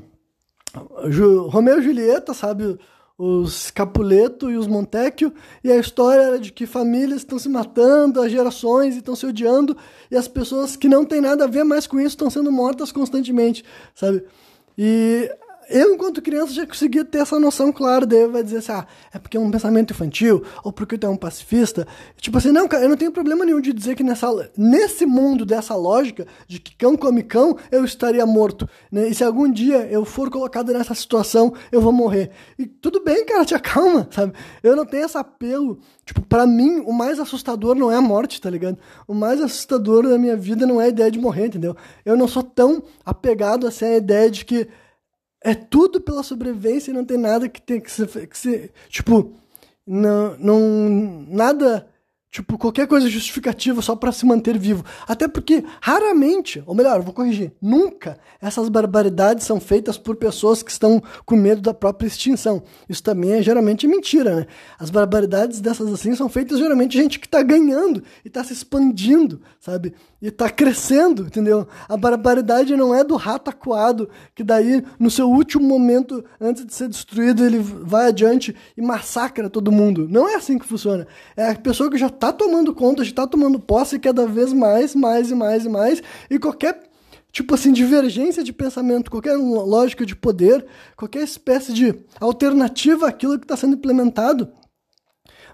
Romeu e Julieta, sabe? Os Capuleto e os Montecchio, e a história era de que famílias estão se matando, as gerações estão se odiando, e as pessoas que não têm nada a ver mais com isso estão sendo mortas constantemente, sabe? E eu, enquanto criança, já conseguia ter essa noção clara. Daí vai dizer assim: ah, é porque é um pensamento infantil, ou porque tu é um pacifista. Tipo assim, não, cara, eu não tenho problema nenhum de dizer que nessa, nesse mundo dessa lógica de que cão come cão, eu estaria morto. Né? E se algum dia eu for colocado nessa situação, eu vou morrer. E tudo bem, cara, te acalma, sabe? Eu não tenho esse apelo. Tipo, para mim, o mais assustador não é a morte, tá ligado? O mais assustador da minha vida não é a ideia de morrer, entendeu? Eu não sou tão apegado assim à ideia de que é tudo pela sobrevivência e não tem nada que tem que ser, que ser tipo, não, não, nada, Tipo, qualquer coisa justificativa só para se manter vivo. Até porque, raramente, ou melhor, vou corrigir, nunca essas barbaridades são feitas por pessoas que estão com medo da própria extinção. Isso também é geralmente mentira, né? As barbaridades dessas assim são feitas geralmente gente que tá ganhando e tá se expandindo, sabe? E tá crescendo, entendeu? A barbaridade não é do rato acuado, que daí, no seu último momento, antes de ser destruído, ele vai adiante e massacra todo mundo. Não é assim que funciona. É a pessoa que já tá tomando conta, já tá tomando posse cada vez mais, mais e mais e mais, e qualquer tipo assim, divergência de pensamento, qualquer lógica de poder, qualquer espécie de alternativa àquilo que está sendo implementado,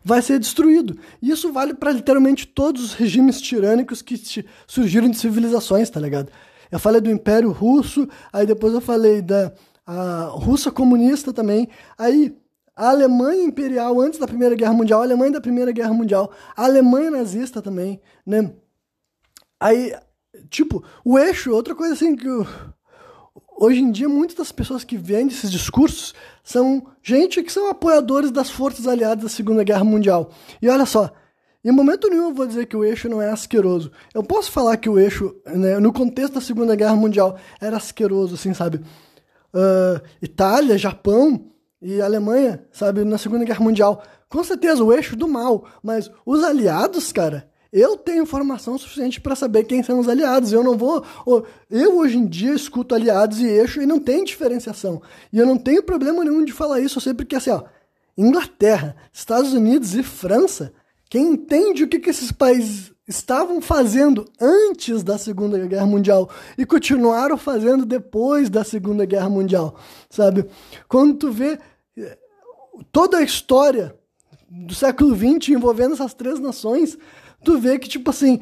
vai ser destruído. E isso vale para literalmente todos os regimes tirânicos que surgiram de civilizações, tá ligado? Eu falei do Império Russo, aí depois eu falei da a Rússia comunista também. Aí a Alemanha imperial antes da Primeira Guerra Mundial, a Alemanha da Primeira Guerra Mundial, a Alemanha nazista também, né? Aí, tipo, o eixo, outra coisa assim que eu, hoje em dia muitas das pessoas que vendem esses discursos são gente que são apoiadores das forças aliadas da Segunda Guerra Mundial. E olha só, em momento nenhum eu vou dizer que o eixo não é asqueroso. Eu posso falar que o eixo, né, no contexto da Segunda Guerra Mundial, era asqueroso, assim, sabe? Uh, Itália, Japão, e Alemanha, sabe, na Segunda Guerra Mundial. Com certeza, o eixo do mal. Mas os aliados, cara, eu tenho informação suficiente para saber quem são os aliados. Eu não vou. Eu hoje em dia escuto aliados e eixo e não tem diferenciação. E eu não tenho problema nenhum de falar isso, eu sei porque assim, ó. Inglaterra, Estados Unidos e França, quem entende o que, que esses países estavam fazendo antes da Segunda Guerra Mundial e continuaram fazendo depois da Segunda Guerra Mundial, sabe? Quando tu vê toda a história do século XX envolvendo essas três nações, tu vê que, tipo assim,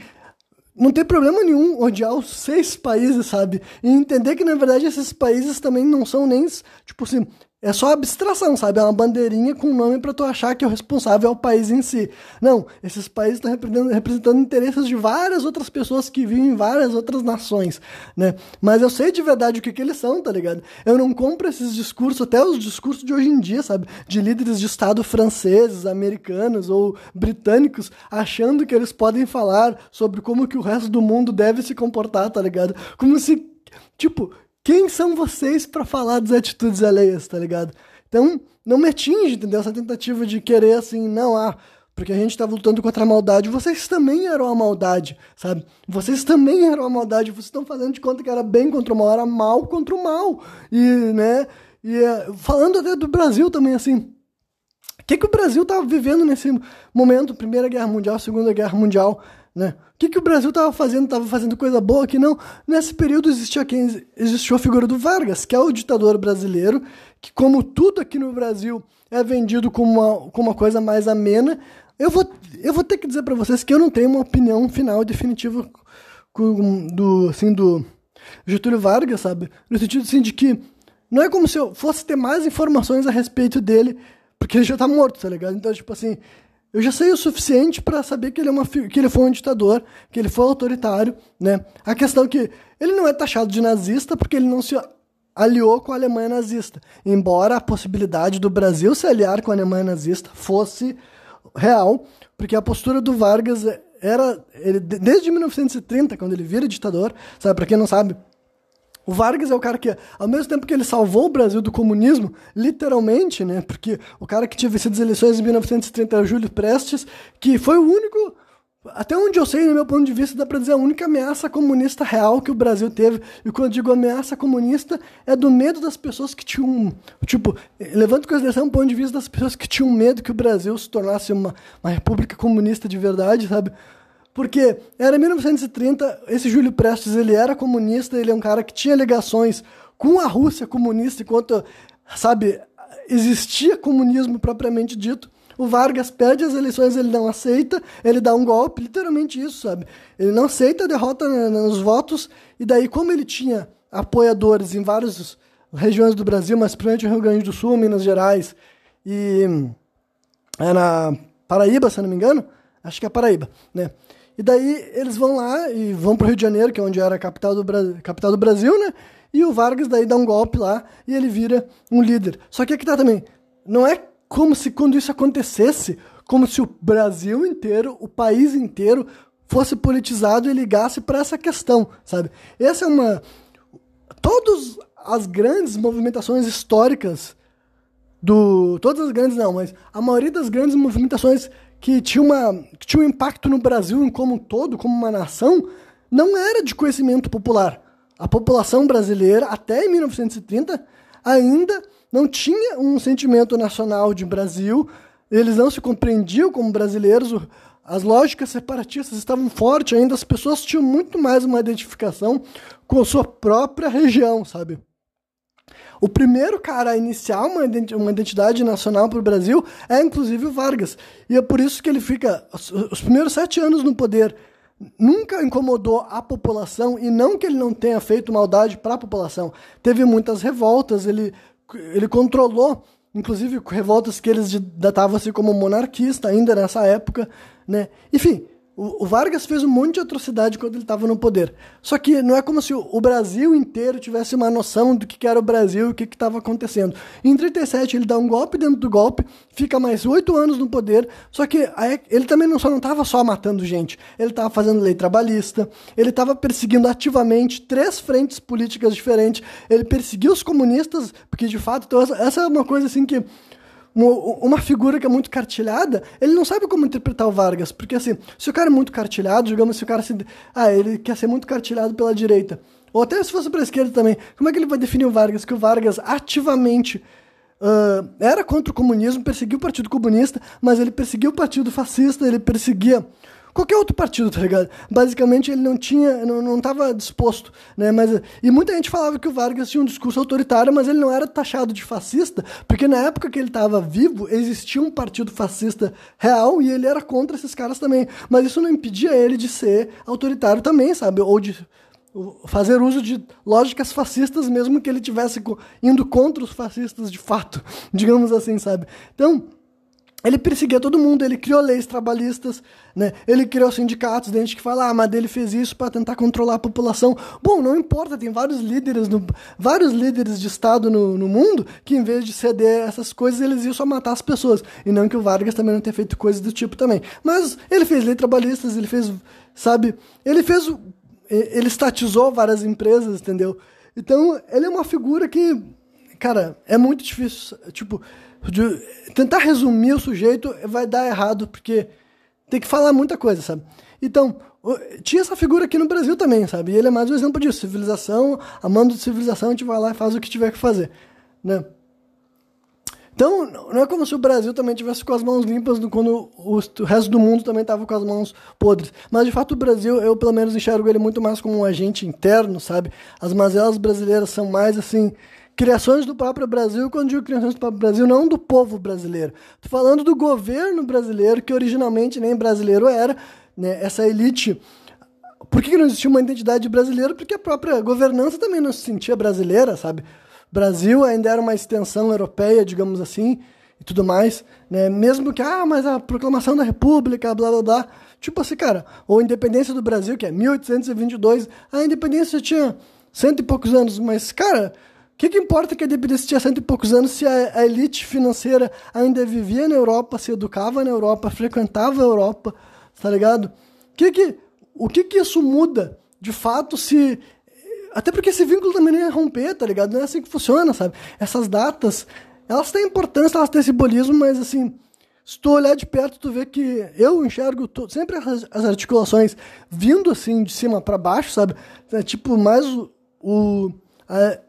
não tem problema nenhum odiar os seis países, sabe? E entender que, na verdade, esses países também não são nem, tipo assim, é só abstração, sabe? É uma bandeirinha com nome para tu achar que o responsável é o país em si. Não, esses países estão representando, representando, interesses de várias outras pessoas que vivem em várias outras nações, né? Mas eu sei de verdade o que, que eles são, tá ligado? Eu não compro esses discursos, até os discursos de hoje em dia, sabe? De líderes de Estado franceses, americanos ou britânicos, achando que eles podem falar sobre como que o resto do mundo deve se comportar, tá ligado? Como se, tipo, quem são vocês para falar das atitudes alheias, tá ligado? Então, não me atinge, entendeu? Essa tentativa de querer assim, não, ah, porque a gente estava lutando contra a maldade. Vocês também eram a maldade, sabe? Vocês também eram a maldade. Vocês estão fazendo de conta que era bem contra o mal, era mal contra o mal. E, né? E é, falando até do Brasil também, assim. O que, que o Brasil estava vivendo nesse momento? Primeira Guerra Mundial, Segunda Guerra Mundial. Né? Que, que o Brasil estava fazendo? Estava fazendo coisa boa que não. Nesse período existia quem existiu a figura do Vargas, que é o ditador brasileiro, que como tudo aqui no Brasil é vendido como uma, como uma coisa mais amena, eu vou, eu vou ter que dizer para vocês que eu não tenho uma opinião final definitiva com, do assim do Getúlio Vargas, sabe? No sentido assim de que não é como se eu fosse ter mais informações a respeito dele, porque ele já tá morto, tá ligado? Então, tipo assim, eu já sei o suficiente para saber que ele, é uma, que ele foi um ditador, que ele foi autoritário, né? A questão é que ele não é taxado de nazista porque ele não se aliou com a Alemanha nazista. Embora a possibilidade do Brasil se aliar com a Alemanha nazista fosse real, porque a postura do Vargas era ele, desde 1930, quando ele vira ditador, sabe, para quem não sabe, o Vargas é o cara que, ao mesmo tempo que ele salvou o Brasil do comunismo, literalmente, né? Porque o cara que tinha vencido as eleições em 1930 era Júlio Prestes, que foi o único, até onde eu sei, no meu ponto de vista, dá pra dizer a única ameaça comunista real que o Brasil teve. E quando eu digo ameaça comunista, é do medo das pessoas que tinham. Tipo, levando em consideração o ponto de vista das pessoas que tinham medo que o Brasil se tornasse uma, uma república comunista de verdade, sabe? Porque era 1930, esse Júlio Prestes, ele era comunista, ele é um cara que tinha ligações com a Rússia comunista, enquanto, sabe, existia comunismo propriamente dito. O Vargas perde as eleições, ele não aceita, ele dá um golpe, literalmente isso, sabe? Ele não aceita a derrota nos votos, e daí, como ele tinha apoiadores em várias regiões do Brasil, mas principalmente no Rio Grande do Sul, Minas Gerais e é na Paraíba, se não me engano, acho que é Paraíba, né? E daí eles vão lá e vão pro Rio de Janeiro, que é onde era a capital do, Bra capital do Brasil, né? E o Vargas daí dá um golpe lá e ele vira um líder. Só que aqui tá também, não é como se quando isso acontecesse, como se o Brasil inteiro, o país inteiro, fosse politizado e ligasse para essa questão, sabe? Essa é uma. Todas as grandes movimentações históricas do. Todas as grandes não, mas a maioria das grandes movimentações que tinha, uma, que tinha um impacto no Brasil como um todo, como uma nação, não era de conhecimento popular. A população brasileira, até em 1930, ainda não tinha um sentimento nacional de Brasil, eles não se compreendiam como brasileiros, as lógicas separatistas estavam fortes ainda, as pessoas tinham muito mais uma identificação com a sua própria região, sabe? O primeiro cara a iniciar uma, identidade nacional para o Brasil é, inclusive, o Vargas. E é por isso que ele fica os primeiros sete anos no poder. Nunca incomodou a população, e não que ele não tenha feito maldade para a população. Teve muitas revoltas, ele, ele controlou, inclusive revoltas que eles datavam-se como monarquista ainda nessa época. Né? Enfim, o, Vargas fez um monte de atrocidade quando ele estava no poder. Só que não é como se o Brasil inteiro tivesse uma noção do que era o Brasil e o que estava acontecendo. Em 37 ele dá um golpe dentro do golpe, fica mais oito anos no poder, só que ele também não só não estava só matando gente, ele estava fazendo lei trabalhista, ele estava perseguindo ativamente três frentes políticas diferentes, ele perseguiu os comunistas, porque de fato, então, essa é uma coisa assim que uma figura que é muito cartilhada, ele não sabe como interpretar o Vargas. Porque assim, se o cara é muito cartilhado, digamos, se o cara se. Ah, ele quer ser muito cartilhado pela direita. Ou até se fosse para a esquerda também. Como é que ele vai definir o Vargas? Que o Vargas ativamente uh, era contra o comunismo, perseguiu o Partido Comunista, mas ele perseguiu o Partido Fascista, ele perseguia qualquer outro partido, tá ligado? Basicamente ele não tinha, não, não disposto, né? Mas, e muita gente falava que o Vargas tinha um discurso autoritário, mas ele não era taxado de fascista, porque na época que ele estava vivo, existia um partido fascista real e ele era contra esses caras também. Mas isso não impedia ele de ser autoritário também, sabe? Ou de fazer uso de lógicas fascistas, mesmo que ele tivesse indo contra os fascistas de fato, digamos assim, sabe? Então, ele perseguia todo mundo, ele criou leis trabalhistas, né? ele criou sindicatos, gente que fala, ah, mas ele fez isso para tentar controlar a população. Bom, não importa, tem vários líderes, no, vários líderes de Estado no, no mundo que, em vez de ceder essas coisas, eles iam só matar as pessoas. E não que o Vargas também não tenha feito coisas do tipo também. Mas ele fez leis trabalhistas, ele fez, sabe, ele fez, ele estatizou várias empresas, entendeu? Então, ele é uma figura que, cara, é muito difícil, tipo de tentar resumir o sujeito vai dar errado, porque tem que falar muita coisa, sabe? Então, tinha essa figura aqui no Brasil também, sabe? E ele é mais um exemplo disso. Civilização, amando de civilização, a gente vai lá e faz o que tiver que fazer, né? Então, não é como se o Brasil também tivesse com as mãos limpas quando o, resto do mundo também estava com as mãos podres. Mas, de fato, o Brasil, eu pelo menos enxergo ele muito mais como um agente interno, sabe? As mazelas brasileiras são mais, assim, criações do próprio Brasil, quando digo criações do próprio Brasil, não do povo brasileiro. Estou falando do governo brasileiro, que originalmente nem brasileiro era, né? essa elite. Por que não existia uma identidade brasileira? Porque a própria governança também não se sentia brasileira, sabe? Brasil ainda era uma extensão europeia, digamos assim, e tudo mais, né? Mesmo que, ah, mas a proclamação da República, blá blá blá. Tipo assim, cara, ou a independência do Brasil, que é 1822, a independência tinha cento e poucos anos, mas, cara, que, que importa que a independência tinha cento e poucos anos se a, a, elite financeira ainda vivia na Europa, se educava na Europa, frequentava a Europa, tá ligado? Que que, o que que isso muda, de fato, se... Até porque esse vínculo também não ia romper, tá ligado? Não é assim que funciona, sabe? Essas datas, elas têm importância, elas têm simbolismo, mas assim... Se tu olhar de perto, tu vê que eu enxergo sempre as, as, articulações vindo assim de cima para baixo, sabe? É tipo mais o, o a,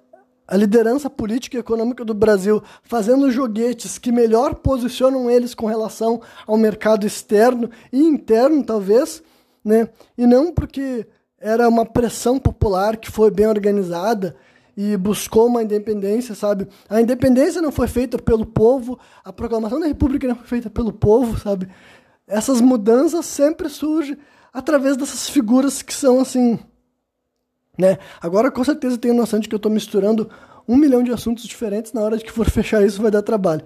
a liderança política e econômica do Brasil fazendo joguetes que melhor posicionam eles com relação ao mercado externo e interno, talvez, né? E não porque era uma pressão popular que foi bem organizada e buscou uma independência, sabe? A independência não foi feita pelo povo, a proclamação da República não foi feita pelo povo, sabe? Essas mudanças sempre surgem através dessas figuras que são assim né? Agora, com certeza, tenho noção de que eu estou misturando um milhão de assuntos diferentes. Na hora de que for fechar isso, vai dar trabalho.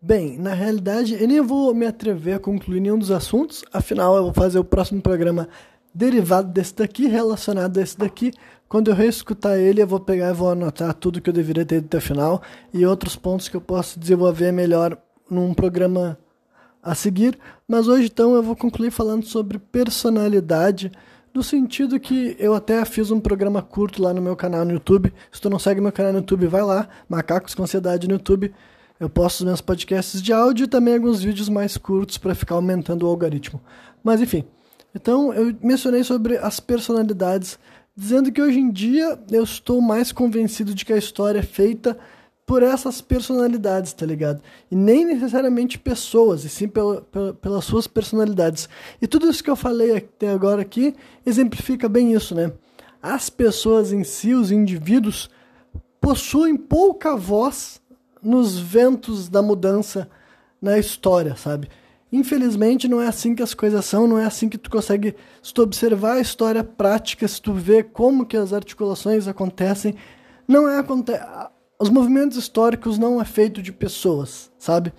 Bem, na realidade, eu nem vou me atrever a concluir nenhum dos assuntos. Afinal, eu vou fazer o próximo programa derivado desse daqui, relacionado a esse daqui. Quando eu reescutar ele, eu vou pegar e vou anotar tudo que eu deveria ter até o final e outros pontos que eu posso desenvolver melhor num programa a seguir, mas hoje então eu vou concluir falando sobre personalidade, no sentido que eu até fiz um programa curto lá no meu canal no YouTube. Se tu não segue meu canal no YouTube, vai lá, Macacos com Ansiedade no YouTube. Eu posto os meus podcasts de áudio e também alguns vídeos mais curtos para ficar aumentando o algoritmo. Mas enfim, então eu mencionei sobre as personalidades, dizendo que hoje em dia eu estou mais convencido de que a história é feita por essas personalidades, tá ligado? E nem necessariamente pessoas, e sim pela, pela, pelas suas personalidades. E tudo isso que eu falei até agora aqui exemplifica bem isso, né? As pessoas em si, os indivíduos, possuem pouca voz nos ventos da mudança na história, sabe? Infelizmente não é assim que as coisas são, não é assim que tu consegue, se tu observar a história prática, se tu vê como que as articulações acontecem, não é os movimentos históricos não é feito de pessoas, sabe?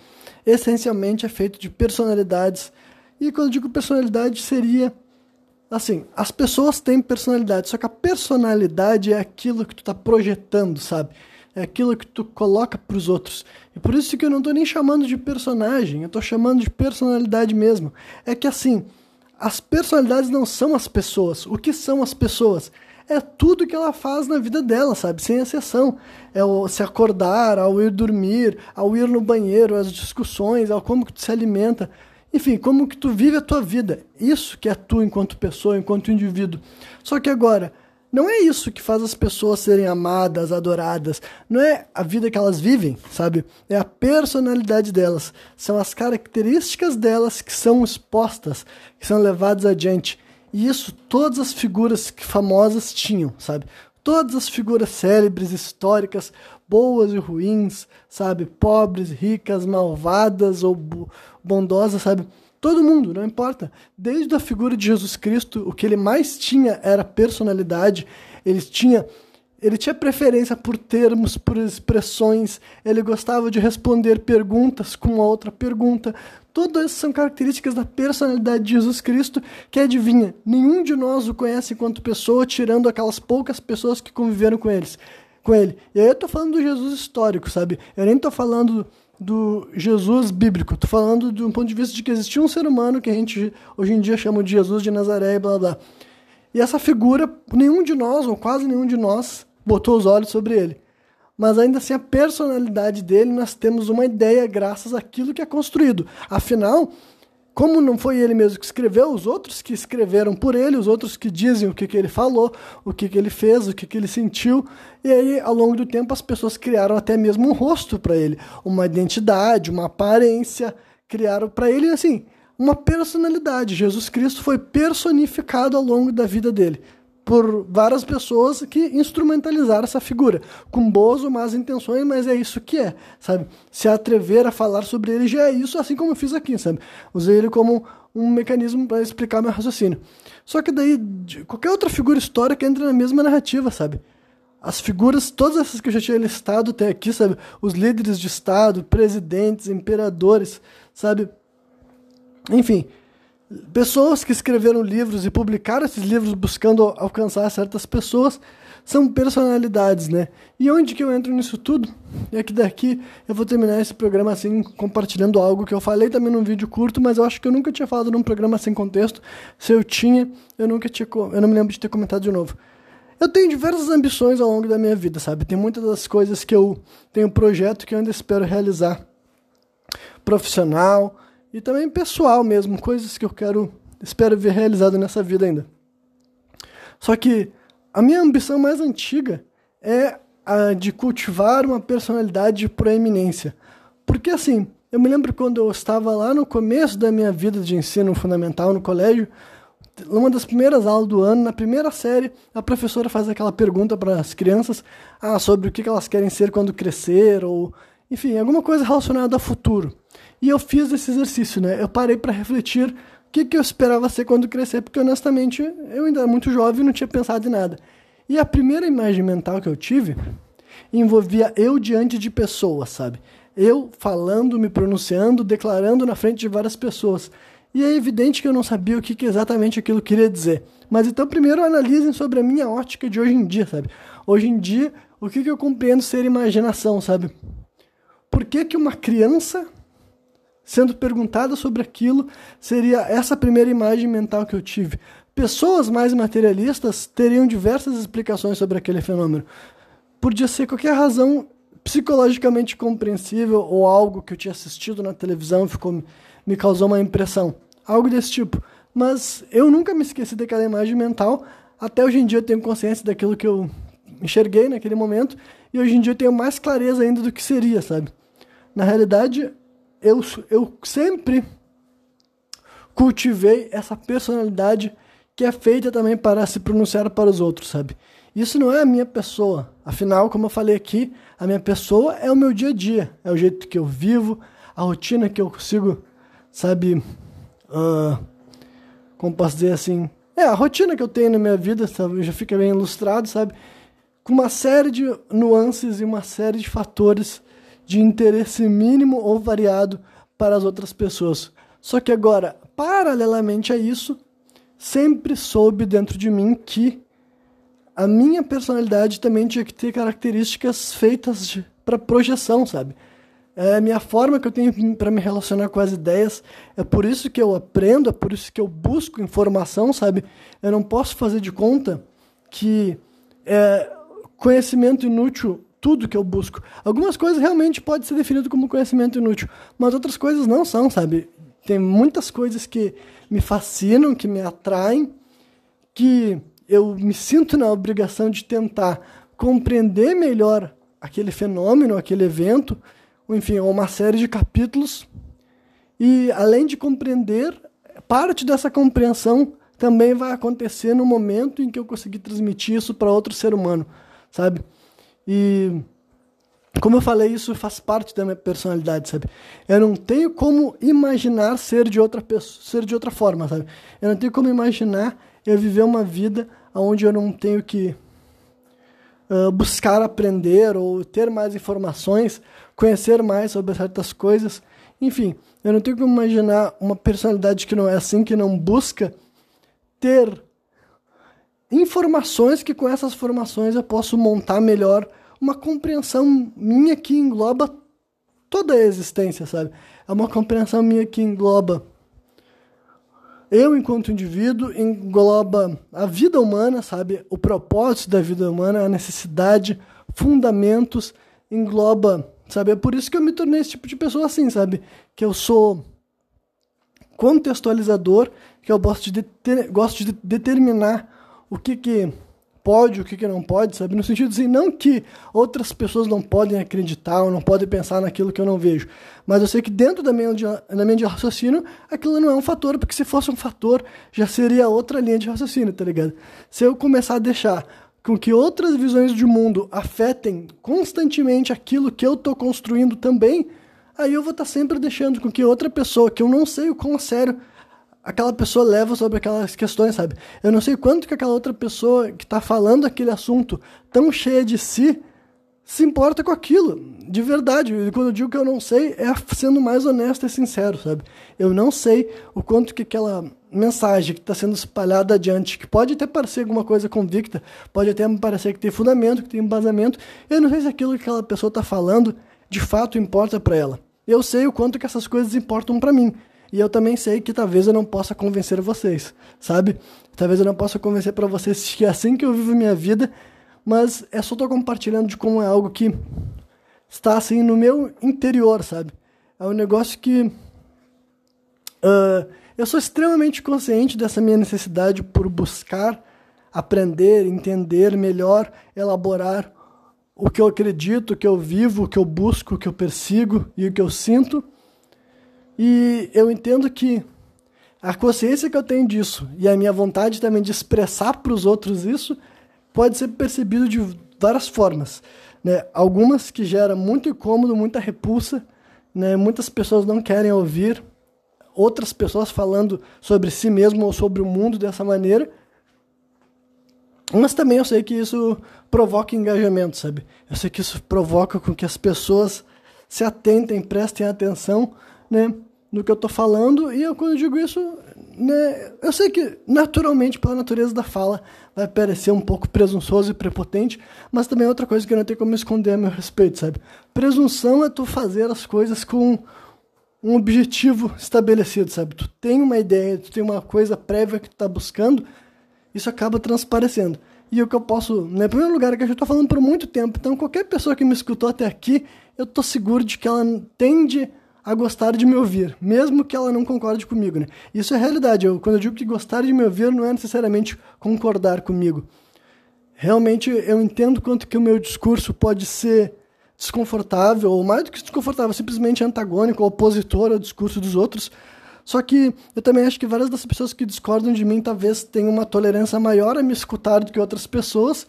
Essencialmente é feito de personalidades. E quando eu digo personalidade seria assim, as pessoas têm personalidade, só que a personalidade é aquilo que tu está projetando, sabe? É aquilo que tu coloca para os outros. E por isso que eu não estou nem chamando de personagem, eu estou chamando de personalidade mesmo. É que assim, as personalidades não são as pessoas. O que são as pessoas? É tudo que ela faz na vida dela, sabe? Sem exceção. É o se acordar, ao ir dormir, ao ir no banheiro, as discussões, ao como que tu se alimenta. Enfim, como que tu vive a tua vida. Isso que é tu enquanto pessoa, enquanto indivíduo. Só que agora, não é isso que faz as pessoas serem amadas, adoradas. Não é a vida que elas vivem, sabe? É a personalidade delas. São as características delas que são expostas, que são levadas adiante. E isso todas as figuras famosas tinham, sabe? Todas as figuras célebres, históricas, boas e ruins, sabe? Pobres, ricas, malvadas ou bondosas, sabe? Todo mundo, não importa. Desde a figura de Jesus Cristo, o que ele mais tinha era personalidade. Ele tinha ele tinha preferência por termos, por expressões, ele gostava de responder perguntas com outra pergunta. Todas são características da personalidade de Jesus Cristo que adivinha, nenhum de nós o conhece enquanto pessoa, tirando aquelas poucas pessoas que conviveram com eles, com ele. E aí eu tô falando do Jesus histórico, sabe? Eu nem tô falando do Jesus bíblico, tô falando de um ponto de vista de que existia um ser humano que a gente hoje em dia chama de Jesus de Nazaré e blá blá. E essa figura, nenhum de nós, ou quase nenhum de nós, botou os olhos sobre ele mas ainda assim a personalidade dele nós temos uma ideia graças àquilo que é construído. Afinal, como não foi ele mesmo que escreveu, os outros que escreveram por ele, os outros que dizem o que, que ele falou, o que, que ele fez, o que, que ele sentiu, e aí ao longo do tempo as pessoas criaram até mesmo um rosto para ele, uma identidade, uma aparência, criaram para ele assim uma personalidade. Jesus Cristo foi personificado ao longo da vida dele por várias pessoas que instrumentalizaram essa figura, com boas ou más intenções, mas é isso que é, sabe? Se atrever a falar sobre ele já é isso, assim como eu fiz aqui, sabe? Usei ele como um mecanismo para explicar meu raciocínio. Só que daí, qualquer outra figura histórica entra na mesma narrativa, sabe? As figuras, todas essas que eu já tinha listado até aqui, sabe? Os líderes de Estado, presidentes, imperadores, sabe? Enfim, pessoas que escreveram livros e publicaram esses livros buscando alcançar certas pessoas são personalidades, né? E onde que eu entro nisso tudo? É que daqui eu vou terminar esse programa assim, compartilhando algo que eu falei também num vídeo curto, mas eu acho que eu nunca tinha falado num programa sem contexto. Se eu tinha, eu nunca tinha, eu não me lembro de ter comentado de novo. Eu tenho diversas ambições ao longo da minha vida, sabe? Tem muitas das coisas que eu tenho projeto que eu ainda espero realizar. Profissional, e também pessoal mesmo, coisas que eu quero, espero ver realizado nessa vida ainda. Só que a minha ambição mais antiga é a de cultivar uma personalidade de proeminência. Porque assim, eu me lembro quando eu estava lá no começo da minha vida de ensino fundamental no colégio, numa das primeiras aulas do ano, na primeira série, a professora faz aquela pergunta para as crianças ah, sobre o que elas querem ser quando crescer, ou enfim, alguma coisa relacionada ao futuro. E eu fiz esse exercício, né? Eu parei para refletir o que, que eu esperava ser quando crescer, porque honestamente eu ainda era muito jovem e não tinha pensado em nada. E a primeira imagem mental que eu tive envolvia eu diante de pessoas, sabe? Eu falando, me pronunciando, declarando na frente de várias pessoas. E é evidente que eu não sabia o que, que exatamente aquilo queria dizer. Mas então primeiro analisem sobre a minha ótica de hoje em dia, sabe? Hoje em dia, o que, que eu compreendo ser imaginação, sabe? Por que, que uma criança sendo perguntada sobre aquilo, seria essa primeira imagem mental que eu tive. Pessoas mais materialistas teriam diversas explicações sobre aquele fenômeno. Podia ser qualquer razão psicologicamente compreensível ou algo que eu tinha assistido na televisão ficou, me causou uma impressão. Algo desse tipo. Mas eu nunca me esqueci daquela imagem mental. Até hoje em dia eu tenho consciência daquilo que eu enxerguei naquele momento. E hoje em dia eu tenho mais clareza ainda do que seria, sabe? Na realidade, eu, eu sempre cultivei essa personalidade que é feita também para se pronunciar para os outros, sabe? Isso não é a minha pessoa. Afinal, como eu falei aqui, a minha pessoa é o meu dia a dia, é o jeito que eu vivo, a rotina que eu consigo, sabe? Uh, como posso dizer assim? É, a rotina que eu tenho na minha vida, sabe? Já fica bem ilustrado, sabe? Com uma série de nuances e uma série de fatores de interesse mínimo ou variado para as outras pessoas. Só que agora, paralelamente a isso, sempre soube dentro de mim que a minha personalidade também tinha que ter características feitas para projeção, sabe? É a minha forma que eu tenho para me relacionar com as ideias. É por isso que eu aprendo, é por isso que eu busco informação, sabe? Eu não posso fazer de conta que é conhecimento inútil tudo que eu busco. Algumas coisas realmente podem ser definidas como conhecimento inútil, mas outras coisas não são, sabe? Tem muitas coisas que me fascinam, que me atraem, que eu me sinto na obrigação de tentar compreender melhor aquele fenômeno, aquele evento, enfim, uma série de capítulos. E além de compreender, parte dessa compreensão também vai acontecer no momento em que eu conseguir transmitir isso para outro ser humano, sabe? E como eu falei, isso faz parte da minha personalidade, sabe? Eu não tenho como imaginar ser de outra pessoa, ser de outra forma, sabe? Eu não tenho como imaginar eu viver uma vida onde eu não tenho que uh, buscar aprender ou ter mais informações, conhecer mais sobre certas coisas. Enfim, eu não tenho como imaginar uma personalidade que não é assim, que não busca ter informações que com essas formações eu posso montar melhor uma compreensão minha que engloba toda a existência, sabe? É uma compreensão minha que engloba eu enquanto indivíduo, engloba a vida humana, sabe? O propósito da vida humana, a necessidade, fundamentos, engloba, sabe? É por isso que eu me tornei esse tipo de pessoa assim, sabe? Que eu sou contextualizador, que eu gosto de, gosto de determinar o que que pode, o que, que não pode, sabe? No sentido assim, não que outras pessoas não podem acreditar ou não podem pensar naquilo que eu não vejo, mas eu sei que dentro da minha, da minha de raciocínio, aquilo não é um fator, porque se fosse um fator, já seria outra linha de raciocínio, tá ligado? Se eu começar a deixar com que outras visões de mundo afetem constantemente aquilo que eu tô construindo também, aí eu vou estar tá sempre deixando com que outra pessoa, que eu não sei o quão sério aquela pessoa leva sobre aquelas questões, sabe? Eu não sei quanto que aquela outra pessoa que está falando aquele assunto tão cheia de si se importa com aquilo, de verdade. E quando eu digo que eu não sei, é sendo mais honesto e sincero, sabe? Eu não sei o quanto que aquela mensagem que está sendo espalhada adiante, que pode até parecer alguma coisa convicta, pode até me parecer que tem fundamento, que tem embasamento, eu não sei se aquilo que aquela pessoa está falando de fato importa para ela. Eu sei o quanto que essas coisas importam para mim. E eu também sei que talvez eu não possa convencer vocês, sabe? Talvez eu não possa convencer para vocês que é assim que eu vivo minha vida, mas é só tô compartilhando de como é algo que está assim no meu interior, sabe? É um negócio que uh, eu sou extremamente consciente dessa minha necessidade por buscar aprender, entender melhor, elaborar o que eu acredito, o que eu vivo, o que eu busco, o que eu persigo e o que eu sinto. E eu entendo que a consciência que eu tenho disso e a minha vontade também de expressar para os outros isso pode ser percebido de várias formas. Né? Algumas que geram muito incômodo, muita repulsa, né? muitas pessoas não querem ouvir outras pessoas falando sobre si mesmo ou sobre o mundo dessa maneira. Mas também eu sei que isso provoca engajamento, sabe? Eu sei que isso provoca com que as pessoas se atentem, prestem atenção né, no que eu estou falando. E eu, quando eu digo isso, né, eu sei que naturalmente, pela natureza da fala, vai parecer um pouco presunçoso e prepotente, mas também é outra coisa que eu não tenho como esconder a meu respeito, sabe? Presunção é tu fazer as coisas com um objetivo estabelecido, sabe? Tu tem uma ideia, tu tem uma coisa prévia que tu tá buscando, isso acaba transparecendo. E o que eu posso, né, primeiro lugar, é que eu já falando por muito tempo, então qualquer pessoa que me escutou até aqui, eu tô seguro de que ela tende a gostar de me ouvir, mesmo que ela não concorde comigo, né? Isso é realidade. Eu, quando eu digo que gostar de me ouvir, não é necessariamente concordar comigo. Realmente eu entendo quanto que o meu discurso pode ser desconfortável, ou mais do que desconfortável, simplesmente antagônico, opositor ao discurso dos outros. Só que eu também acho que várias das pessoas que discordam de mim talvez tenham uma tolerância maior a me escutar do que outras pessoas,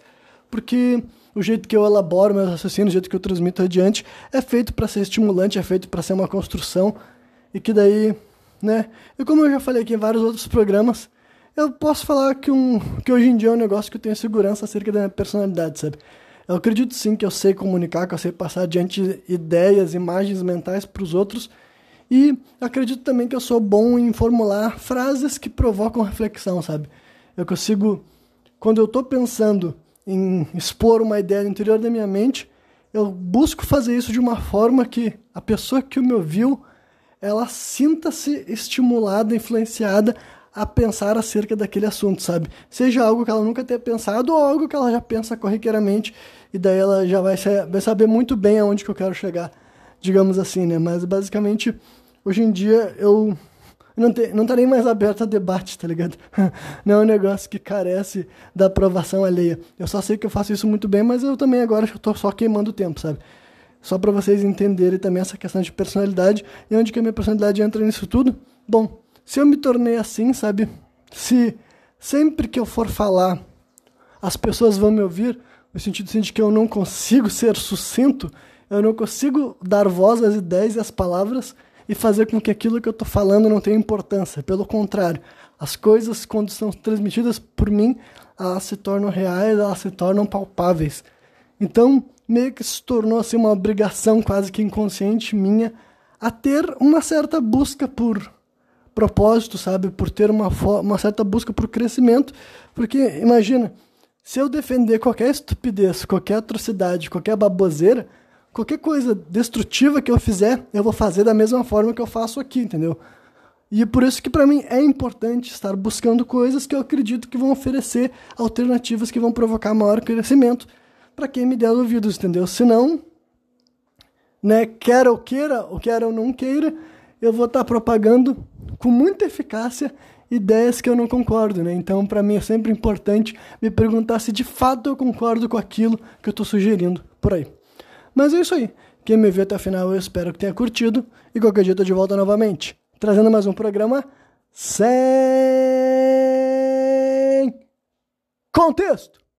porque o jeito que eu elaboro meus raciocínios, o jeito que eu transmito adiante, é feito para ser estimulante, é feito para ser uma construção, e que daí, né? E como eu já falei aqui em vários outros programas, eu posso falar que, um, que hoje em dia é um negócio que eu tenho segurança acerca da minha personalidade, sabe? Eu acredito sim que eu sei comunicar, que eu sei passar adiante ideias, imagens mentais para os outros. E acredito também que eu sou bom em formular frases que provocam reflexão, sabe? Eu consigo, quando eu estou pensando em expor uma ideia no interior da minha mente, eu busco fazer isso de uma forma que a pessoa que me ouviu, ela sinta-se estimulada, influenciada a pensar acerca daquele assunto, sabe? Seja algo que ela nunca tenha pensado ou algo que ela já pensa corriqueiramente e daí ela já vai, saber muito bem aonde que eu quero chegar, digamos assim, né? Mas basicamente, hoje em dia eu não, te, não tá nem mais aberto a debate, tá ligado? não é um negócio que carece da aprovação alheia. Eu só sei que eu faço isso muito bem, mas eu também agora estou só queimando tempo, sabe? Só para vocês entenderem também essa questão de personalidade e onde que a minha personalidade entra nisso tudo. Bom, se eu me tornei assim, sabe? Se sempre que eu for falar, as pessoas vão me ouvir, no sentido assim, de que eu não consigo ser sucinto, eu não consigo dar voz às ideias e às palavras e fazer com que aquilo que eu estou falando não tenha importância. Pelo contrário, as coisas, quando são transmitidas por mim, elas se tornam reais, elas se tornam palpáveis. Então, meio que se tornou assim uma obrigação quase que inconsciente minha a ter uma certa busca por propósito, sabe? Por ter uma, uma certa busca por crescimento. Porque, imagina, se eu defender qualquer estupidez, qualquer atrocidade, qualquer baboseira, qualquer coisa destrutiva que eu fizer, eu vou fazer da mesma forma que eu faço aqui, entendeu? E é por isso que para mim é importante estar buscando coisas que eu acredito que vão oferecer alternativas que vão provocar maior crescimento para quem me der ouvidos, entendeu? Senão, né, quer ou queira, ou quer ou não queira, eu vou estar propagando com muita eficácia ideias que eu não concordo, né? Então, para mim é sempre importante me perguntar se de fato eu concordo com aquilo que eu estou sugerindo por aí. Mas é isso aí. Quem me viu até o final, eu espero que tenha curtido. E qualquer dia eu tô de volta novamente, trazendo mais um programa sem contexto.